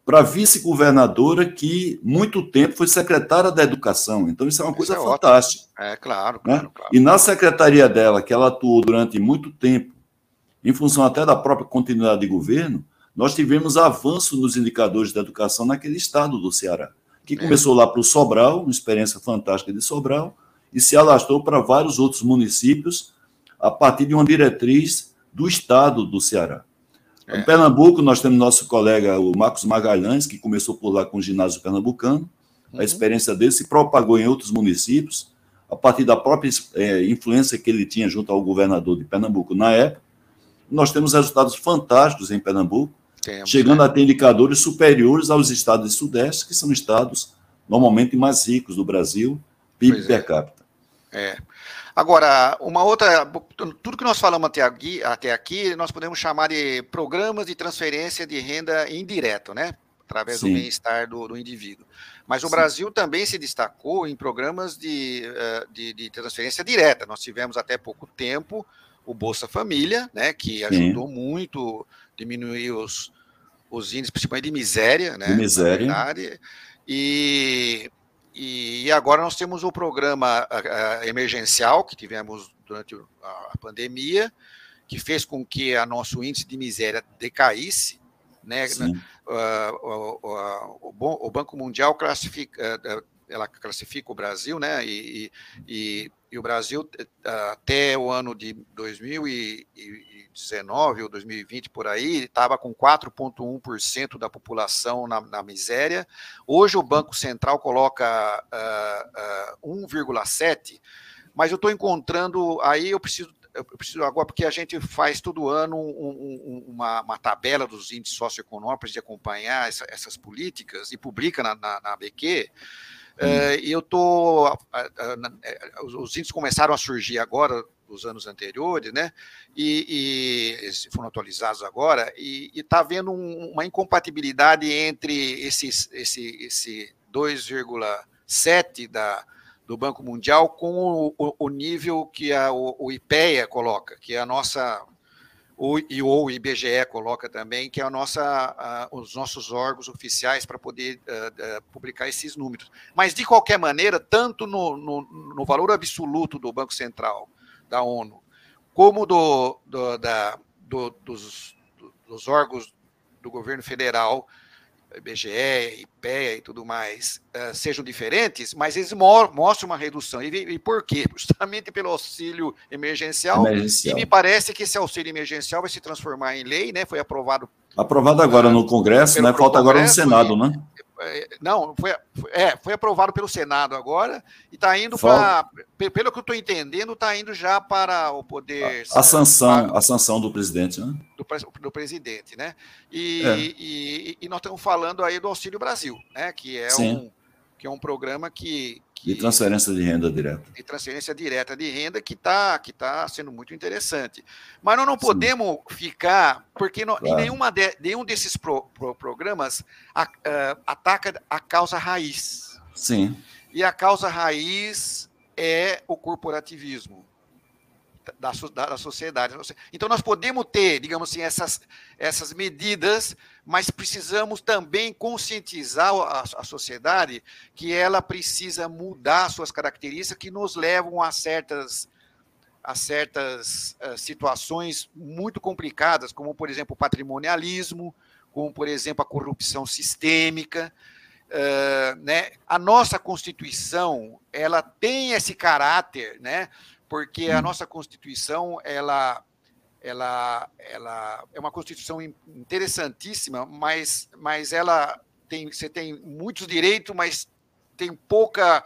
para vice-governadora que muito tempo foi secretária da Educação. Então, isso é uma coisa é fantástica. É, claro, claro, né? claro. E na secretaria dela, que ela atuou durante muito tempo, em função até da própria continuidade de governo, nós tivemos avanço nos indicadores da educação naquele estado do Ceará, que é. começou lá para o Sobral, uma experiência fantástica de Sobral, e se alastrou para vários outros municípios a partir de uma diretriz do estado do Ceará. É. Em Pernambuco, nós temos nosso colega, o Marcos Magalhães, que começou por lá com o ginásio pernambucano. Uhum. A experiência dele se propagou em outros municípios, a partir da própria é, influência que ele tinha junto ao governador de Pernambuco na época. Nós temos resultados fantásticos em Pernambuco, temos, chegando né? a ter indicadores superiores aos estados de Sudeste, que são estados normalmente mais ricos do Brasil, PIB pois per é. capita. É. Agora, uma outra. Tudo que nós falamos até aqui, até aqui, nós podemos chamar de programas de transferência de renda indireto, né? Através Sim. do bem-estar do, do, indivíduo. Mas o Sim. Brasil também se destacou em programas de, eh, de, de, transferência direta. Nós tivemos até pouco tempo o Bolsa Família, né? Que ajudou Sim. muito diminuir os, os índices, principalmente de miséria, né? De miséria. E, e agora nós temos o programa emergencial que tivemos durante a pandemia que fez com que a nosso índice de miséria decaísse, né? Uh, o, o, o, Banco Mundial classifica, ela classifica o Brasil, né? E, e, e o Brasil, até o ano de 2019 ou 2020, por aí, estava com 4,1% da população na, na, miséria. Hoje o Banco Central coloca uh, uh, 1,7%, mas eu estou encontrando, aí eu preciso eu preciso agora, porque a gente faz todo ano um, um, uma, uma, tabela dos índices socioeconômicos de acompanhar essa, essas políticas e publica na, na, na BQ. Uh, e eu tô, uh, os índices começaram a surgir agora, dos anos anteriores, né? E, e foram atualizados agora, e está havendo um, uma incompatibilidade entre esses, esse, esse 2,7 da do Banco Mundial com o, o nível que o, o IPEA coloca, que é a nossa o, e o IBGE coloca também, que é a nossa, os nossos órgãos oficiais para poder uh, uh, publicar esses números. Mas, de qualquer maneira, tanto no, no, no, valor absoluto do Banco Central, da ONU, como do, do, da, do, dos, dos órgãos do governo federal, IBGE, IPEA e tudo mais uh, sejam diferentes, mas eles mo mostram uma redução. E, e, por quê? (laughs) Justamente pelo auxílio emergencial, emergencial, E me parece que esse auxílio emergencial vai se transformar em lei, né? Foi aprovado. Aprovado agora uh, no Congresso, né? Falta agora no Senado, e, né? É, não, foi, é, foi aprovado pelo Senado agora e está indo para. Pelo que eu estou entendendo, está indo já para o poder. A, a sanção, para, a sanção do presidente, né? Do, do presidente, né? E, é. e, e, nós estamos falando aí do Auxílio Brasil, né? Que é um que é um programa que, que, de transferência de renda direta. De transferência direta de renda que está que tá sendo muito interessante. Mas nós não Sim. podemos ficar, porque não, claro. em nenhuma de, nenhum desses pro, pro, programas a, ataca a causa raiz. Sim. E a causa raiz é o corporativismo da, da, sociedade. Então, nós podemos ter, digamos assim, essas, essas medidas, mas precisamos também conscientizar a, a sociedade que ela precisa mudar suas características que nos levam a certas a certas uh, situações muito complicadas, como, por exemplo, o patrimonialismo, como, por exemplo, a corrupção sistêmica. Uh, né? A nossa Constituição ela tem esse caráter né, porque a hum. nossa Constituição ela, ela, ela é uma Constituição interessantíssima, mas, mas ela tem, você tem muitos direitos, mas tem pouca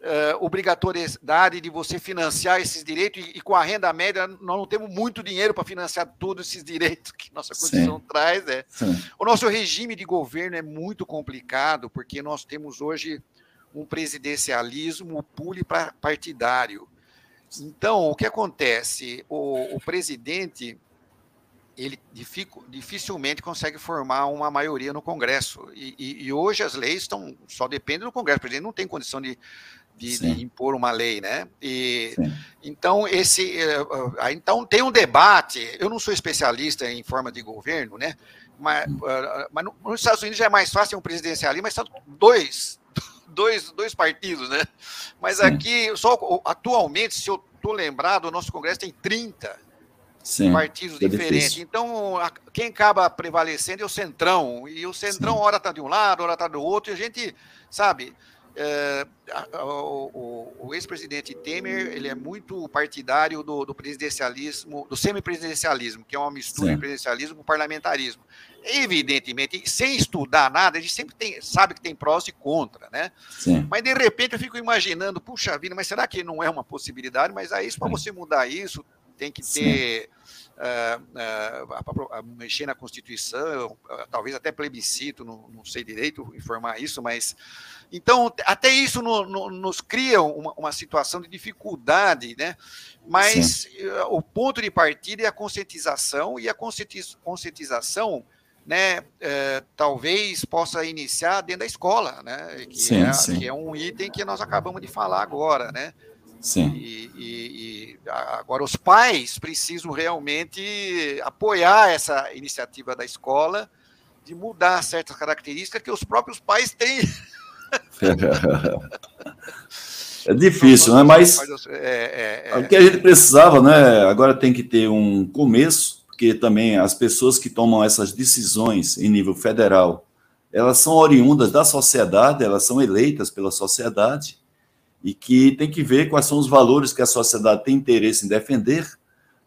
uh, obrigatoriedade de você financiar esses direitos, e, e, com a renda média nós não temos muito dinheiro para financiar todos esses direitos que nossa Constituição Sim. traz. Né? O nosso regime de governo é muito complicado, porque nós temos hoje um presidencialismo partidário. Então, o que acontece? O, o presidente ele dificilmente consegue formar uma maioria no Congresso. E, e, e, hoje as leis estão só dependem do Congresso. O presidente não tem condição de, de, de impor uma lei, né? E, então esse, eh, eh, então tem um debate. Eu não sou especialista em forma de governo, né? Mas, hum. eh, mas nos Estados Unidos já é mais fácil um presidencialismo, mas são dois dois, dois partidos, né? Mas Sim. aqui, só atualmente, se eu estou lembrado, o nosso Congresso tem 30 Sim, partidos é diferentes. Difícil. Então, a, quem acaba prevalecendo é o Centrão. E o Centrão, Sim. hora está de um lado, hora está do outro, e a gente, sabe, é, o, o, o ex-presidente Temer ele é muito partidário do, do presidencialismo, do semipresidencialismo, que é uma mistura Sim. de presidencialismo com parlamentarismo. Evidentemente, sem estudar nada, a gente sempre tem, sabe que tem prós e contra, né? Sim. Mas de repente eu fico imaginando, puxa vida, mas será que não é uma possibilidade? Mas aí, para você mudar isso, tem que ter. Uh, uh, mexer na Constituição, uh, talvez até plebiscito, não, não, sei direito informar isso, mas. Então, até isso no, no, nos cria uma, uma, situação de dificuldade, né? Mas o ponto de partida é a conscientização, e a conscientização. Né, talvez possa iniciar dentro da escola, né, que, sim, é, sim. que é um item que nós acabamos de falar agora, né, Sim. E, e, e, agora os pais precisam realmente apoiar essa iniciativa da escola de mudar certas características que os próprios pais têm. (laughs) É difícil, né? Mas é, é, é, o que a gente precisava, né? Agora tem que ter um começo, porque também as pessoas que tomam essas decisões em nível federal, elas são oriundas da sociedade, elas são eleitas pela sociedade e que tem que ver quais são os valores que a sociedade tem interesse em defender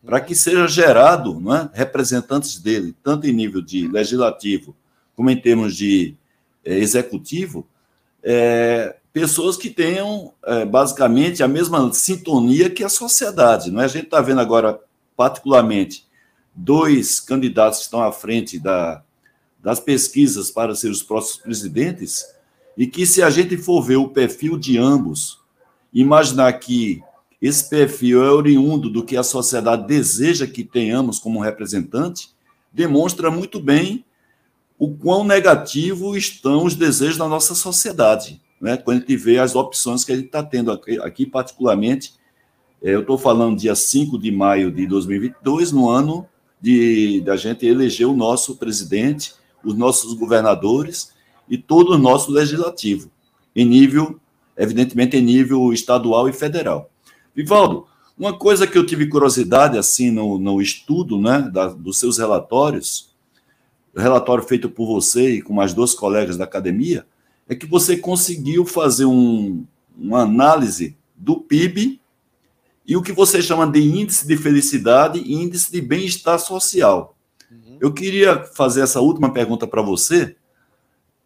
para que seja gerado não é, representantes dele, tanto em nível de legislativo como em termos de é, executivo, é, pessoas que tenham é, basicamente a mesma sintonia que a sociedade. Não é? A gente está vendo agora, particularmente, dois candidatos que estão à frente da, das pesquisas para ser os próximos presidentes, e que, se a gente for ver o perfil de ambos, imaginar que esse perfil é oriundo do que a sociedade deseja que tenhamos como representante, demonstra muito bem o quão negativo estão os desejos da nossa sociedade. Né? Quando a gente vê as opções que a gente está tendo aqui, aqui particularmente, é, eu estou falando dia 5 de maio de 2022, no ano de da gente eleger o nosso presidente, os nossos governadores e todo o nosso legislativo, em nível, evidentemente, em nível estadual e federal. Vivaldo, uma coisa que eu tive curiosidade assim no, no estudo né, da, dos seus relatórios, relatório feito por você e com mais dois colegas da academia, é que você conseguiu fazer um, uma análise do PIB e o que você chama de índice de felicidade e índice de bem-estar social. Uhum. Eu queria fazer essa última pergunta para você.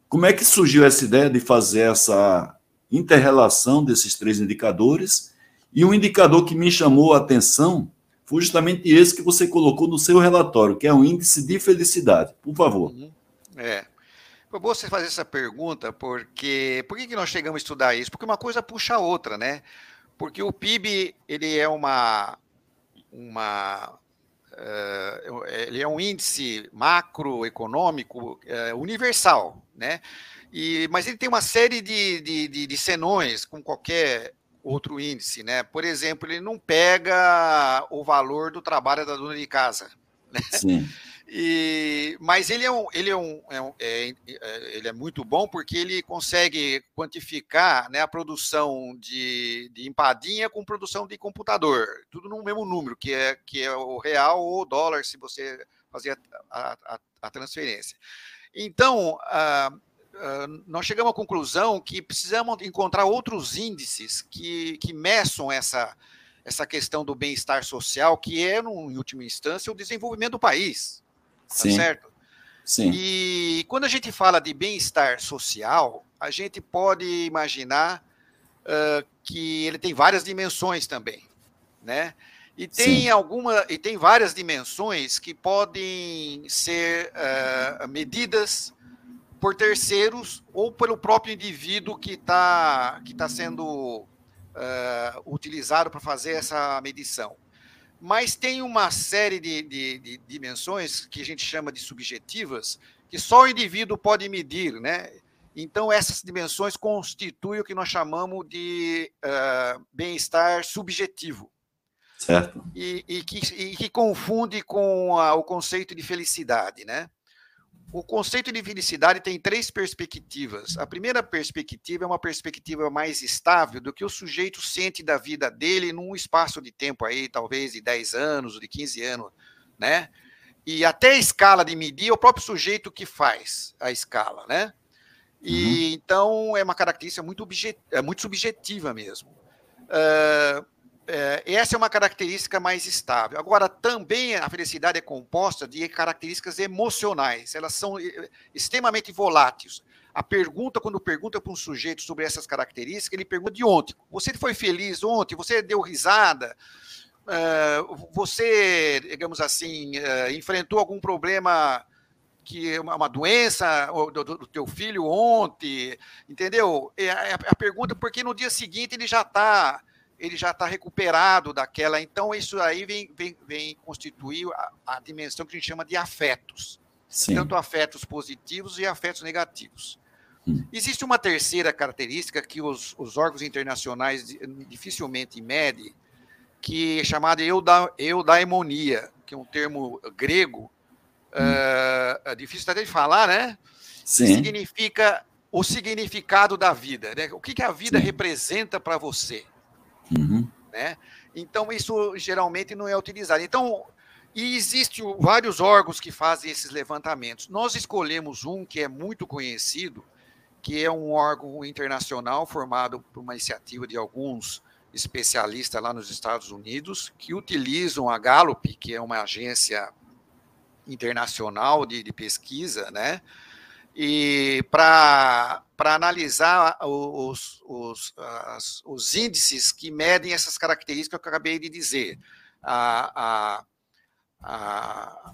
Como é que surgiu essa ideia de fazer essa interrelação desses três indicadores e um indicador que me chamou a atenção foi justamente esse que você colocou no seu relatório, que é o índice de felicidade. Por favor. Uhum. É. Foi bom você fazer essa pergunta, porque por que, que nós chegamos a estudar isso? Porque uma coisa puxa a outra, né? Porque o PIB ele é uma, uma uh, ele é um índice macroeconômico uh, universal, né? E, mas ele tem uma série de, de, de, de senões, com qualquer outro índice, né? Por exemplo, ele não pega o valor do trabalho da dona de casa, né? Sim. E, mas ele é um, ele é um, é um é, é, ele é muito bom porque ele consegue quantificar né, a produção de, de empadinha com produção de computador, tudo no mesmo número, que é, que é o real ou o dólar, se você fazer a, a, a transferência. Então, nós chegamos à conclusão que precisamos encontrar outros índices que, que meçam essa, essa questão do bem-estar social, que é, em última instância, o desenvolvimento do país. Tá Sim. certo? Sim. E quando a gente fala de bem-estar social, a gente pode imaginar uh, que ele tem várias dimensões também, né? E tem Sim. alguma e tem várias dimensões que podem ser uh, medidas por terceiros ou pelo próprio indivíduo que está que tá sendo uh, utilizado para fazer essa medição. Mas tem uma série de, de, de, dimensões que a gente chama de subjetivas, que só o indivíduo pode medir, né? Então, essas dimensões constituem o que nós chamamos de uh, bem-estar subjetivo. Certo. E, e, que, e que confunde com a, o conceito de felicidade, né? O conceito de felicidade tem três perspectivas. A primeira perspectiva é uma perspectiva mais estável do que o sujeito sente da vida dele num espaço de tempo aí, talvez de 10 anos, de 15 anos, né? E até a escala de medir é o próprio sujeito que faz a escala, né? E uhum. então é uma característica muito, objet, é muito subjetiva mesmo. Uh, é, essa é uma característica mais estável. Agora, também a felicidade é composta de características emocionais, elas são é, extremamente voláteis. A pergunta, quando pergunta para um sujeito sobre essas características, ele pergunta de ontem. Você foi feliz ontem? Você deu risada? Uh, você, digamos assim, uh, enfrentou algum problema que uma, doença do, teu filho ontem, entendeu? É a pergunta porque no dia seguinte ele já está ele já está recuperado daquela. Então, isso aí vem, vem, vem constituir a, a, dimensão que a gente chama de afetos. Sim. Tanto afetos positivos e afetos negativos. Hum. Existe uma terceira característica que os, os órgãos internacionais dificilmente medem, que é chamada euda, eudaimonia, que é um termo grego, hum. uh, difícil até de falar, né? Sim. Que significa o significado da vida, né? O que, que a vida Sim. representa para você, uhum. né? Então isso geralmente não é utilizado. Então existem vários órgãos que fazem esses levantamentos. Nós escolhemos um que é muito conhecido, que é um órgão internacional formado por uma iniciativa de alguns especialistas lá nos Estados Unidos, que utilizam a Gallup, que é uma agência internacional de, de pesquisa, né? E para analisar os, os, as, os índices que medem essas características que eu acabei de dizer. A, a a,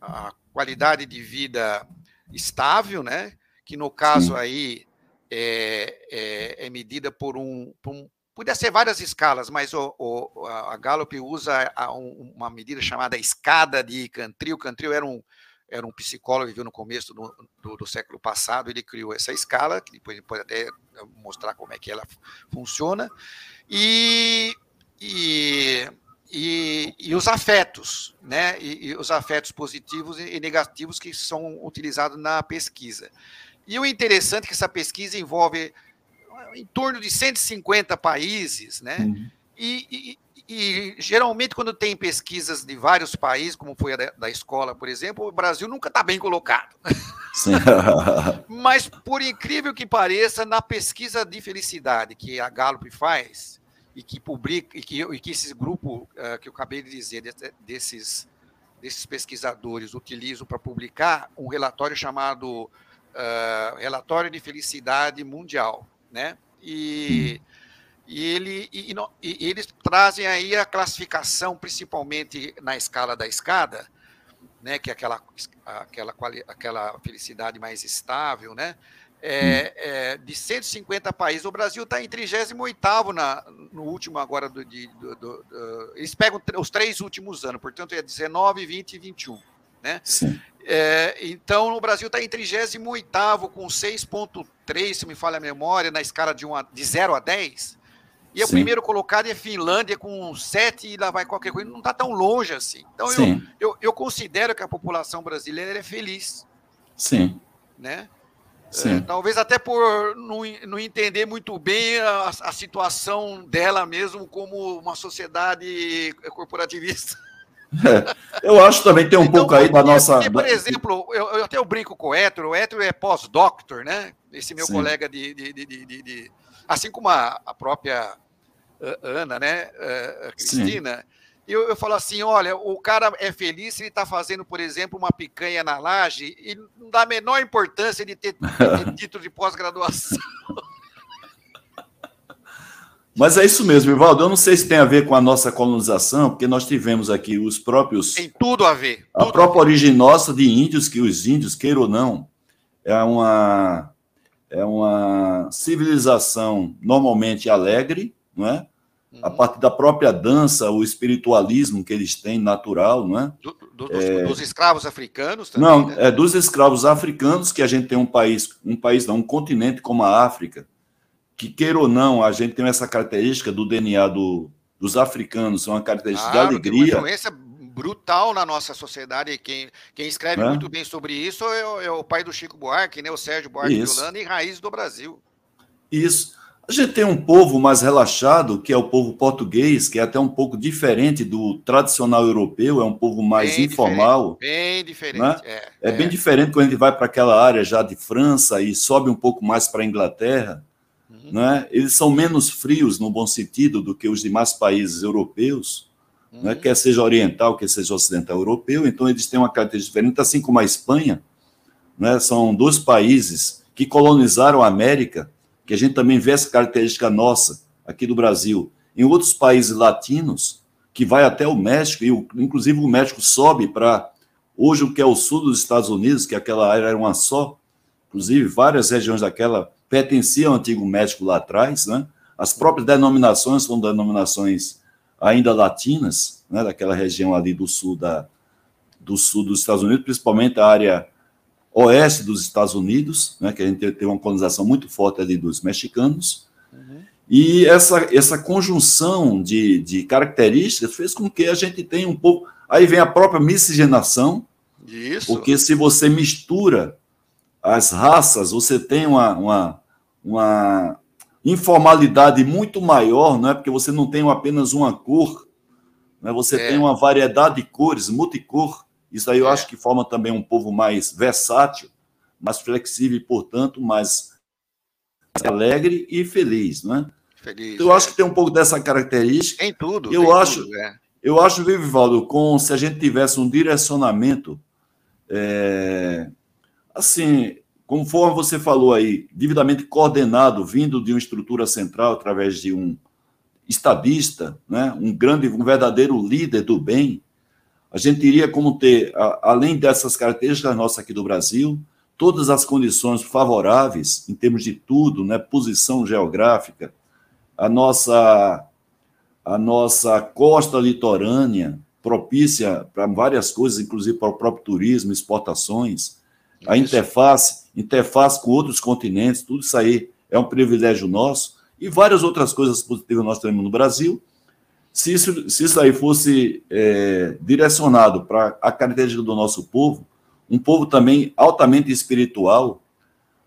a qualidade de vida estável, né? Que no caso aí é, é, é, medida por um, por um Podia ser várias escalas, mas o, o, a Gallup usa uma medida chamada escada de Cantril. Cantril era um, era um psicólogo que viveu no começo do, do, do, século passado, ele criou essa escala, que depois pode até mostrar como é que ela funciona. E, e e, e os afetos, né? E, e, os afetos positivos e negativos que são utilizados na pesquisa. E o interessante é que essa pesquisa envolve em torno de 150 países, né? Uhum. E, e, geralmente, quando tem pesquisas de vários países, como foi a da, escola, por exemplo, o Brasil nunca está bem colocado. (laughs) Mas, por incrível que pareça, na pesquisa de felicidade que a Gallup faz, e que publica e que, e que esse grupo uh, que eu acabei de dizer desses desses pesquisadores utilizam para publicar um relatório chamado uh, relatório de felicidade mundial, né? E, e ele e, e, eles trazem aí a classificação principalmente na escala da escada, né? Que é aquela aquela aquela felicidade mais estável, né? é, é, de 150 países. O Brasil está em 38 na, no último agora do, de, do, do, do, Eles pegam os três últimos anos, portanto é 19, 20 e 21. Né? É, então o Brasil está em 38 com 6,3, se me falha a memória, na escala de, uma, de 0 a 10. E Sim. o primeiro colocado é Finlândia com 7 e lá vai qualquer coisa. Não está tão longe assim. Então eu, eu, eu, considero que a população brasileira é feliz. Sim. Né? É, talvez até por não, não entender muito bem a, a, situação dela mesmo como uma sociedade corporativista. É, eu acho também tem um então, pouco aí da nossa. Porque, por exemplo, eu, eu até eu brinco com o Hétero, o Hétero é pós-doctor, né? Esse meu Sim. colega de, de, de, de, Assim como a, a própria Ana, né? A Cristina. Sim eu, eu falo assim: olha, o cara é feliz se ele está fazendo, por exemplo, uma picanha na laje e não dá a menor importância de ter, ter (laughs) título de pós-graduação. Mas é isso mesmo, Ivaldo. Eu não sei se tem a ver com a nossa colonização, porque nós tivemos aqui os próprios. Tem tudo a ver. Tudo a própria a origem nossa de índios, que os índios, queiram ou não, é uma, é uma civilização normalmente alegre, não é? A partir da própria dança, o espiritualismo que eles têm natural, não é? Do, do, dos, é... dos, escravos africanos também? Não, né? é dos escravos africanos que a gente tem um país, um país não, um continente como a África, que queira ou não, a gente tem essa característica do DNA do, dos africanos, é uma característica claro, de alegria. Tem uma influência brutal na nossa sociedade. Quem, quem escreve é? muito bem sobre isso é o, é o, pai do Chico Buarque, né? O Sérgio Buarque isso. de Holanda, em Raiz do Brasil. Isso. A gente tem um povo mais relaxado, que é o povo português, que é até um pouco diferente do tradicional europeu, é um povo mais bem informal. Diferente, bem diferente. Né? É, é, é, bem diferente quando a gente vai para aquela área já de França e sobe um pouco mais para a Inglaterra. Uhum. Né? Eles são menos frios, no bom sentido, do que os demais países europeus, né? uhum. né? quer seja oriental, quer seja ocidental europeu. Então, eles têm uma característica diferente, assim como a Espanha. Né? São dois países que colonizaram a América que a gente também vê essa característica nossa aqui do Brasil. Em outros países latinos, que vai até o México, e o, inclusive o México sobe para hoje o que é o sul dos Estados Unidos, que aquela área era uma só, inclusive várias regiões daquela pertenciam ao antigo México lá atrás, né? As próprias denominações são denominações ainda latinas, né? Daquela região ali do sul da do sul dos Estados Unidos, principalmente a área oeste dos Estados Unidos, né, que a gente tem uma colonização muito forte ali dos mexicanos, uhum. e essa, essa conjunção de, de características fez com que a gente tenha um pouco. Aí vem a própria miscigenação, Isso. porque se você mistura as raças, você tem uma, uma, uma informalidade muito maior, não é? Porque você não tem apenas uma cor, né? você é. tem uma variedade de cores, multicor. Isso aí eu é. acho que forma também um povo mais versátil, mais flexível e, portanto, mais alegre e feliz, não é? Feliz, então, eu é. acho que tem um pouco dessa característica. Em tudo. Eu acho, tudo, é. eu acho, Vivaldo, com se a gente tivesse um direcionamento, é, assim, conforme você falou aí, devidamente coordenado, vindo de uma estrutura central através de um estadista, né, um grande, um verdadeiro líder do bem, a gente iria como ter, além dessas características nossas aqui do Brasil, todas as condições favoráveis em termos de tudo, né, posição geográfica, a nossa a nossa costa litorânea propícia para várias coisas, inclusive para o próprio turismo, exportações, a interface, interface com outros continentes, tudo isso aí é um privilégio nosso e várias outras coisas positivas nós temos no Brasil. Se isso, se isso aí fosse é, direcionado para a característica do nosso povo, um povo também altamente espiritual,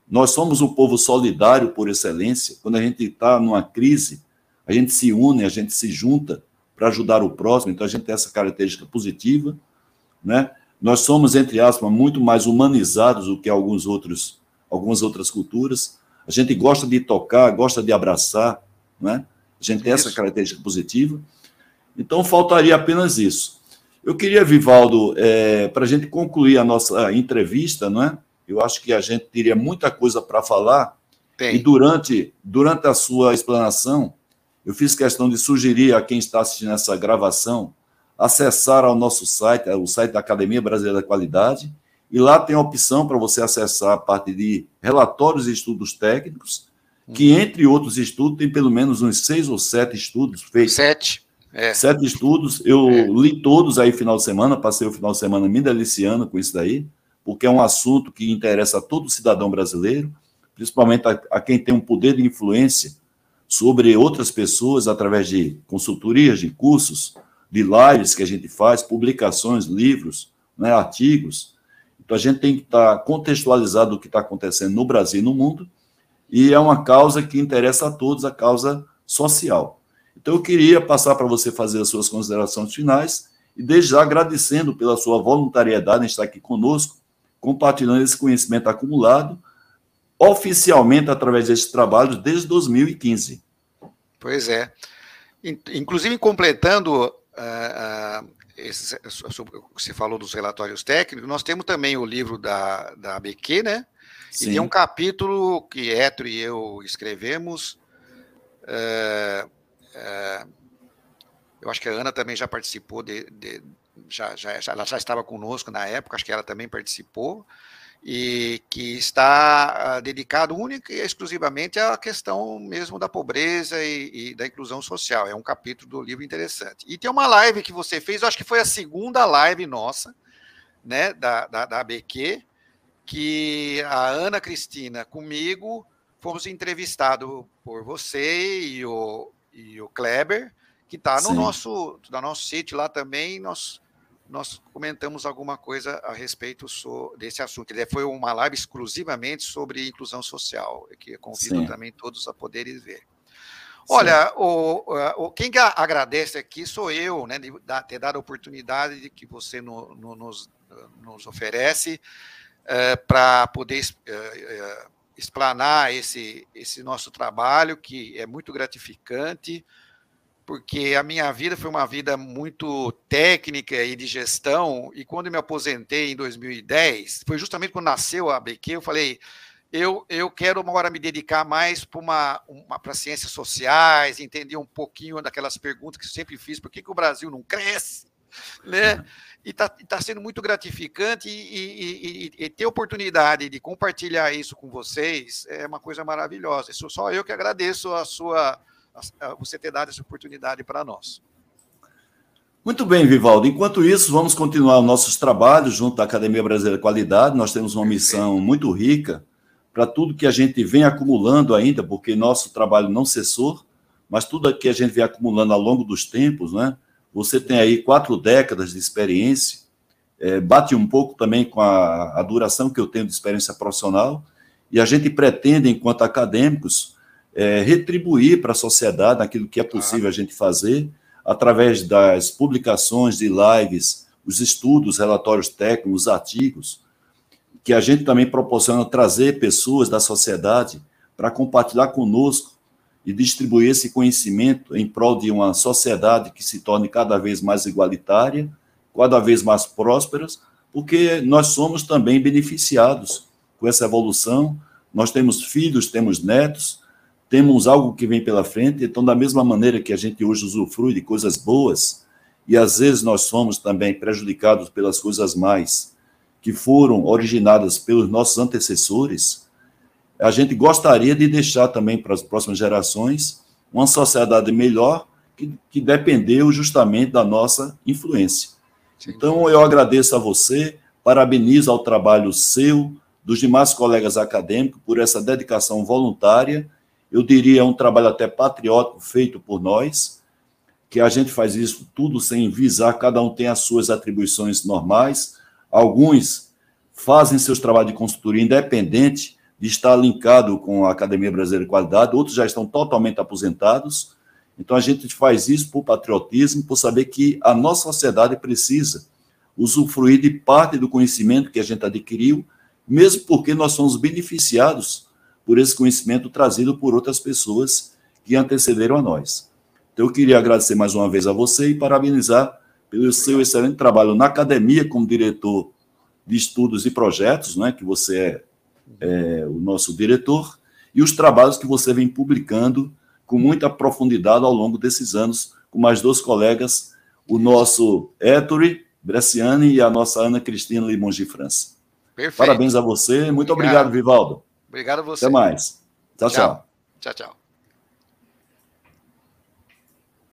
nós somos um povo solidário por excelência. Quando a gente está numa crise, a gente se une, a gente se junta para ajudar o próximo. Então a gente tem essa característica positiva, né? Nós somos entre aspas muito mais humanizados do que alguns outros, algumas outras culturas. A gente gosta de tocar, gosta de abraçar, né? A gente tem isso. essa característica positiva. Então faltaria apenas isso. Eu queria, Vivaldo, é, para a gente concluir a nossa entrevista, não é? Eu acho que a gente teria muita coisa para falar. Tem. E durante, durante a sua explanação, eu fiz questão de sugerir a quem está assistindo essa gravação acessar ao nosso site, o site da Academia Brasileira da Qualidade, e lá tem a opção para você acessar a parte de relatórios e estudos técnicos, que, uhum. entre outros estudos, tem pelo menos uns seis ou sete estudos feitos. Sete. É. Sete estudos. Eu é. li todos aí final de semana, passei o final de semana me deliciando com isso daí porque é um assunto que interessa a todo cidadão brasileiro, principalmente a, a quem tem um poder de influência sobre outras pessoas através de consultorias, de cursos, de lives que a gente faz, publicações, livros, né, artigos. Então a gente tem que estar contextualizado do que está acontecendo no Brasil e no mundo, e é uma causa que interessa a todos, a causa social. Então eu queria passar para você fazer as suas considerações finais e desde já agradecendo pela sua voluntariedade em estar aqui conosco compartilhando esse conhecimento acumulado oficialmente através desses trabalhos desde 2015. Pois é. Inclusive, completando uh, uh, sobre você falou dos relatórios técnicos, nós temos também o livro da, da ABQ, né? Sim. E tem um capítulo que Etro e eu escrevemos. Uh, eu acho que a Ana também já participou de, de, já, já, ela já estava conosco na época, acho que ela também participou, e que está ah, dedicado única e exclusivamente à questão mesmo da pobreza e, e, da inclusão social. É um capítulo do livro interessante. E tem uma live que você fez, acho que foi a segunda live nossa, né, da, da, da ABQ, que a Ana Cristina comigo fomos entrevistados por você e o, e o Kleber, que está no nosso, no nosso sítio lá também. Nós nós comentamos alguma coisa a respeito desse assunto. Foi uma live exclusivamente sobre inclusão social, que convido Sim. também todos a poderem ver. Olha, o, o, quem agradece aqui sou eu, né, de ter dado a oportunidade de que você no, no, nos, nos oferece é, para poder é, explanar esse, esse nosso trabalho, que é muito gratificante, porque a minha vida foi uma vida muito técnica e de gestão, e quando me aposentei em 2010, foi justamente quando nasceu a ABQ, eu falei, eu, eu quero uma hora me dedicar mais para uma, uma ciências sociais, entender um pouquinho daquelas perguntas que eu sempre fiz, por que, que o Brasil não cresce? Né? E está tá sendo muito gratificante e, e, e, e, ter oportunidade de compartilhar isso com vocês é uma coisa maravilhosa. Isso só eu que agradeço a sua você ter dado essa oportunidade para nós. Muito bem, Vivaldo. Enquanto isso, vamos continuar nossos trabalhos junto à Academia Brasileira de Qualidade. Nós temos uma missão muito rica para tudo que a gente vem acumulando ainda, porque nosso trabalho não cessou, mas tudo que a gente vem acumulando ao longo dos tempos, né? Você tem aí quatro décadas de experiência é, bate um pouco também com a, a duração que eu tenho de experiência profissional, e a gente pretende, enquanto acadêmicos, é, retribuir para a sociedade aquilo que é possível a gente fazer através das publicações de lives, os estudos, relatórios técnicos, os artigos, que a gente também proporciona trazer pessoas da sociedade para compartilhar conosco e distribuir esse conhecimento em prol de uma sociedade que se torne cada vez mais igualitária, cada vez mais próspera, porque nós somos também beneficiados com essa evolução. Nós temos filhos, temos netos, temos algo que vem pela frente, então, da mesma maneira que a gente hoje usufrui de coisas boas, e às vezes nós somos também prejudicados pelas coisas mais que foram originadas pelos nossos antecessores, a gente gostaria de deixar também para as próximas gerações uma sociedade melhor que, que dependeu justamente da nossa influência. Sim. Então, eu agradeço a você, parabenizo ao trabalho seu, dos demais colegas acadêmicos, por essa dedicação voluntária eu diria, um trabalho até patriótico feito por nós, que a gente faz isso tudo sem visar, cada um tem as suas atribuições normais, alguns fazem seus trabalhos de consultoria independente de estar linkado com a Academia Brasileira de Qualidade, outros já estão totalmente aposentados, então a gente faz isso por patriotismo, por saber que a nossa sociedade precisa usufruir de parte do conhecimento que a gente adquiriu, mesmo porque nós somos beneficiados por esse conhecimento trazido por outras pessoas que antecederam a nós. Então, eu queria agradecer mais uma vez a você e parabenizar pelo seu excelente trabalho na academia como diretor de estudos e projetos, né, que você é, é o nosso diretor, e os trabalhos que você vem publicando com muita profundidade ao longo desses anos, com mais dois colegas, o nosso Ettore Bresciani e a nossa Ana Cristina Limões de França. Perfeito. Parabéns a você, muito obrigado, obrigado Vivaldo. Obrigado a você. Até mais. tchau. Tchau, tchau. tchau, tchau.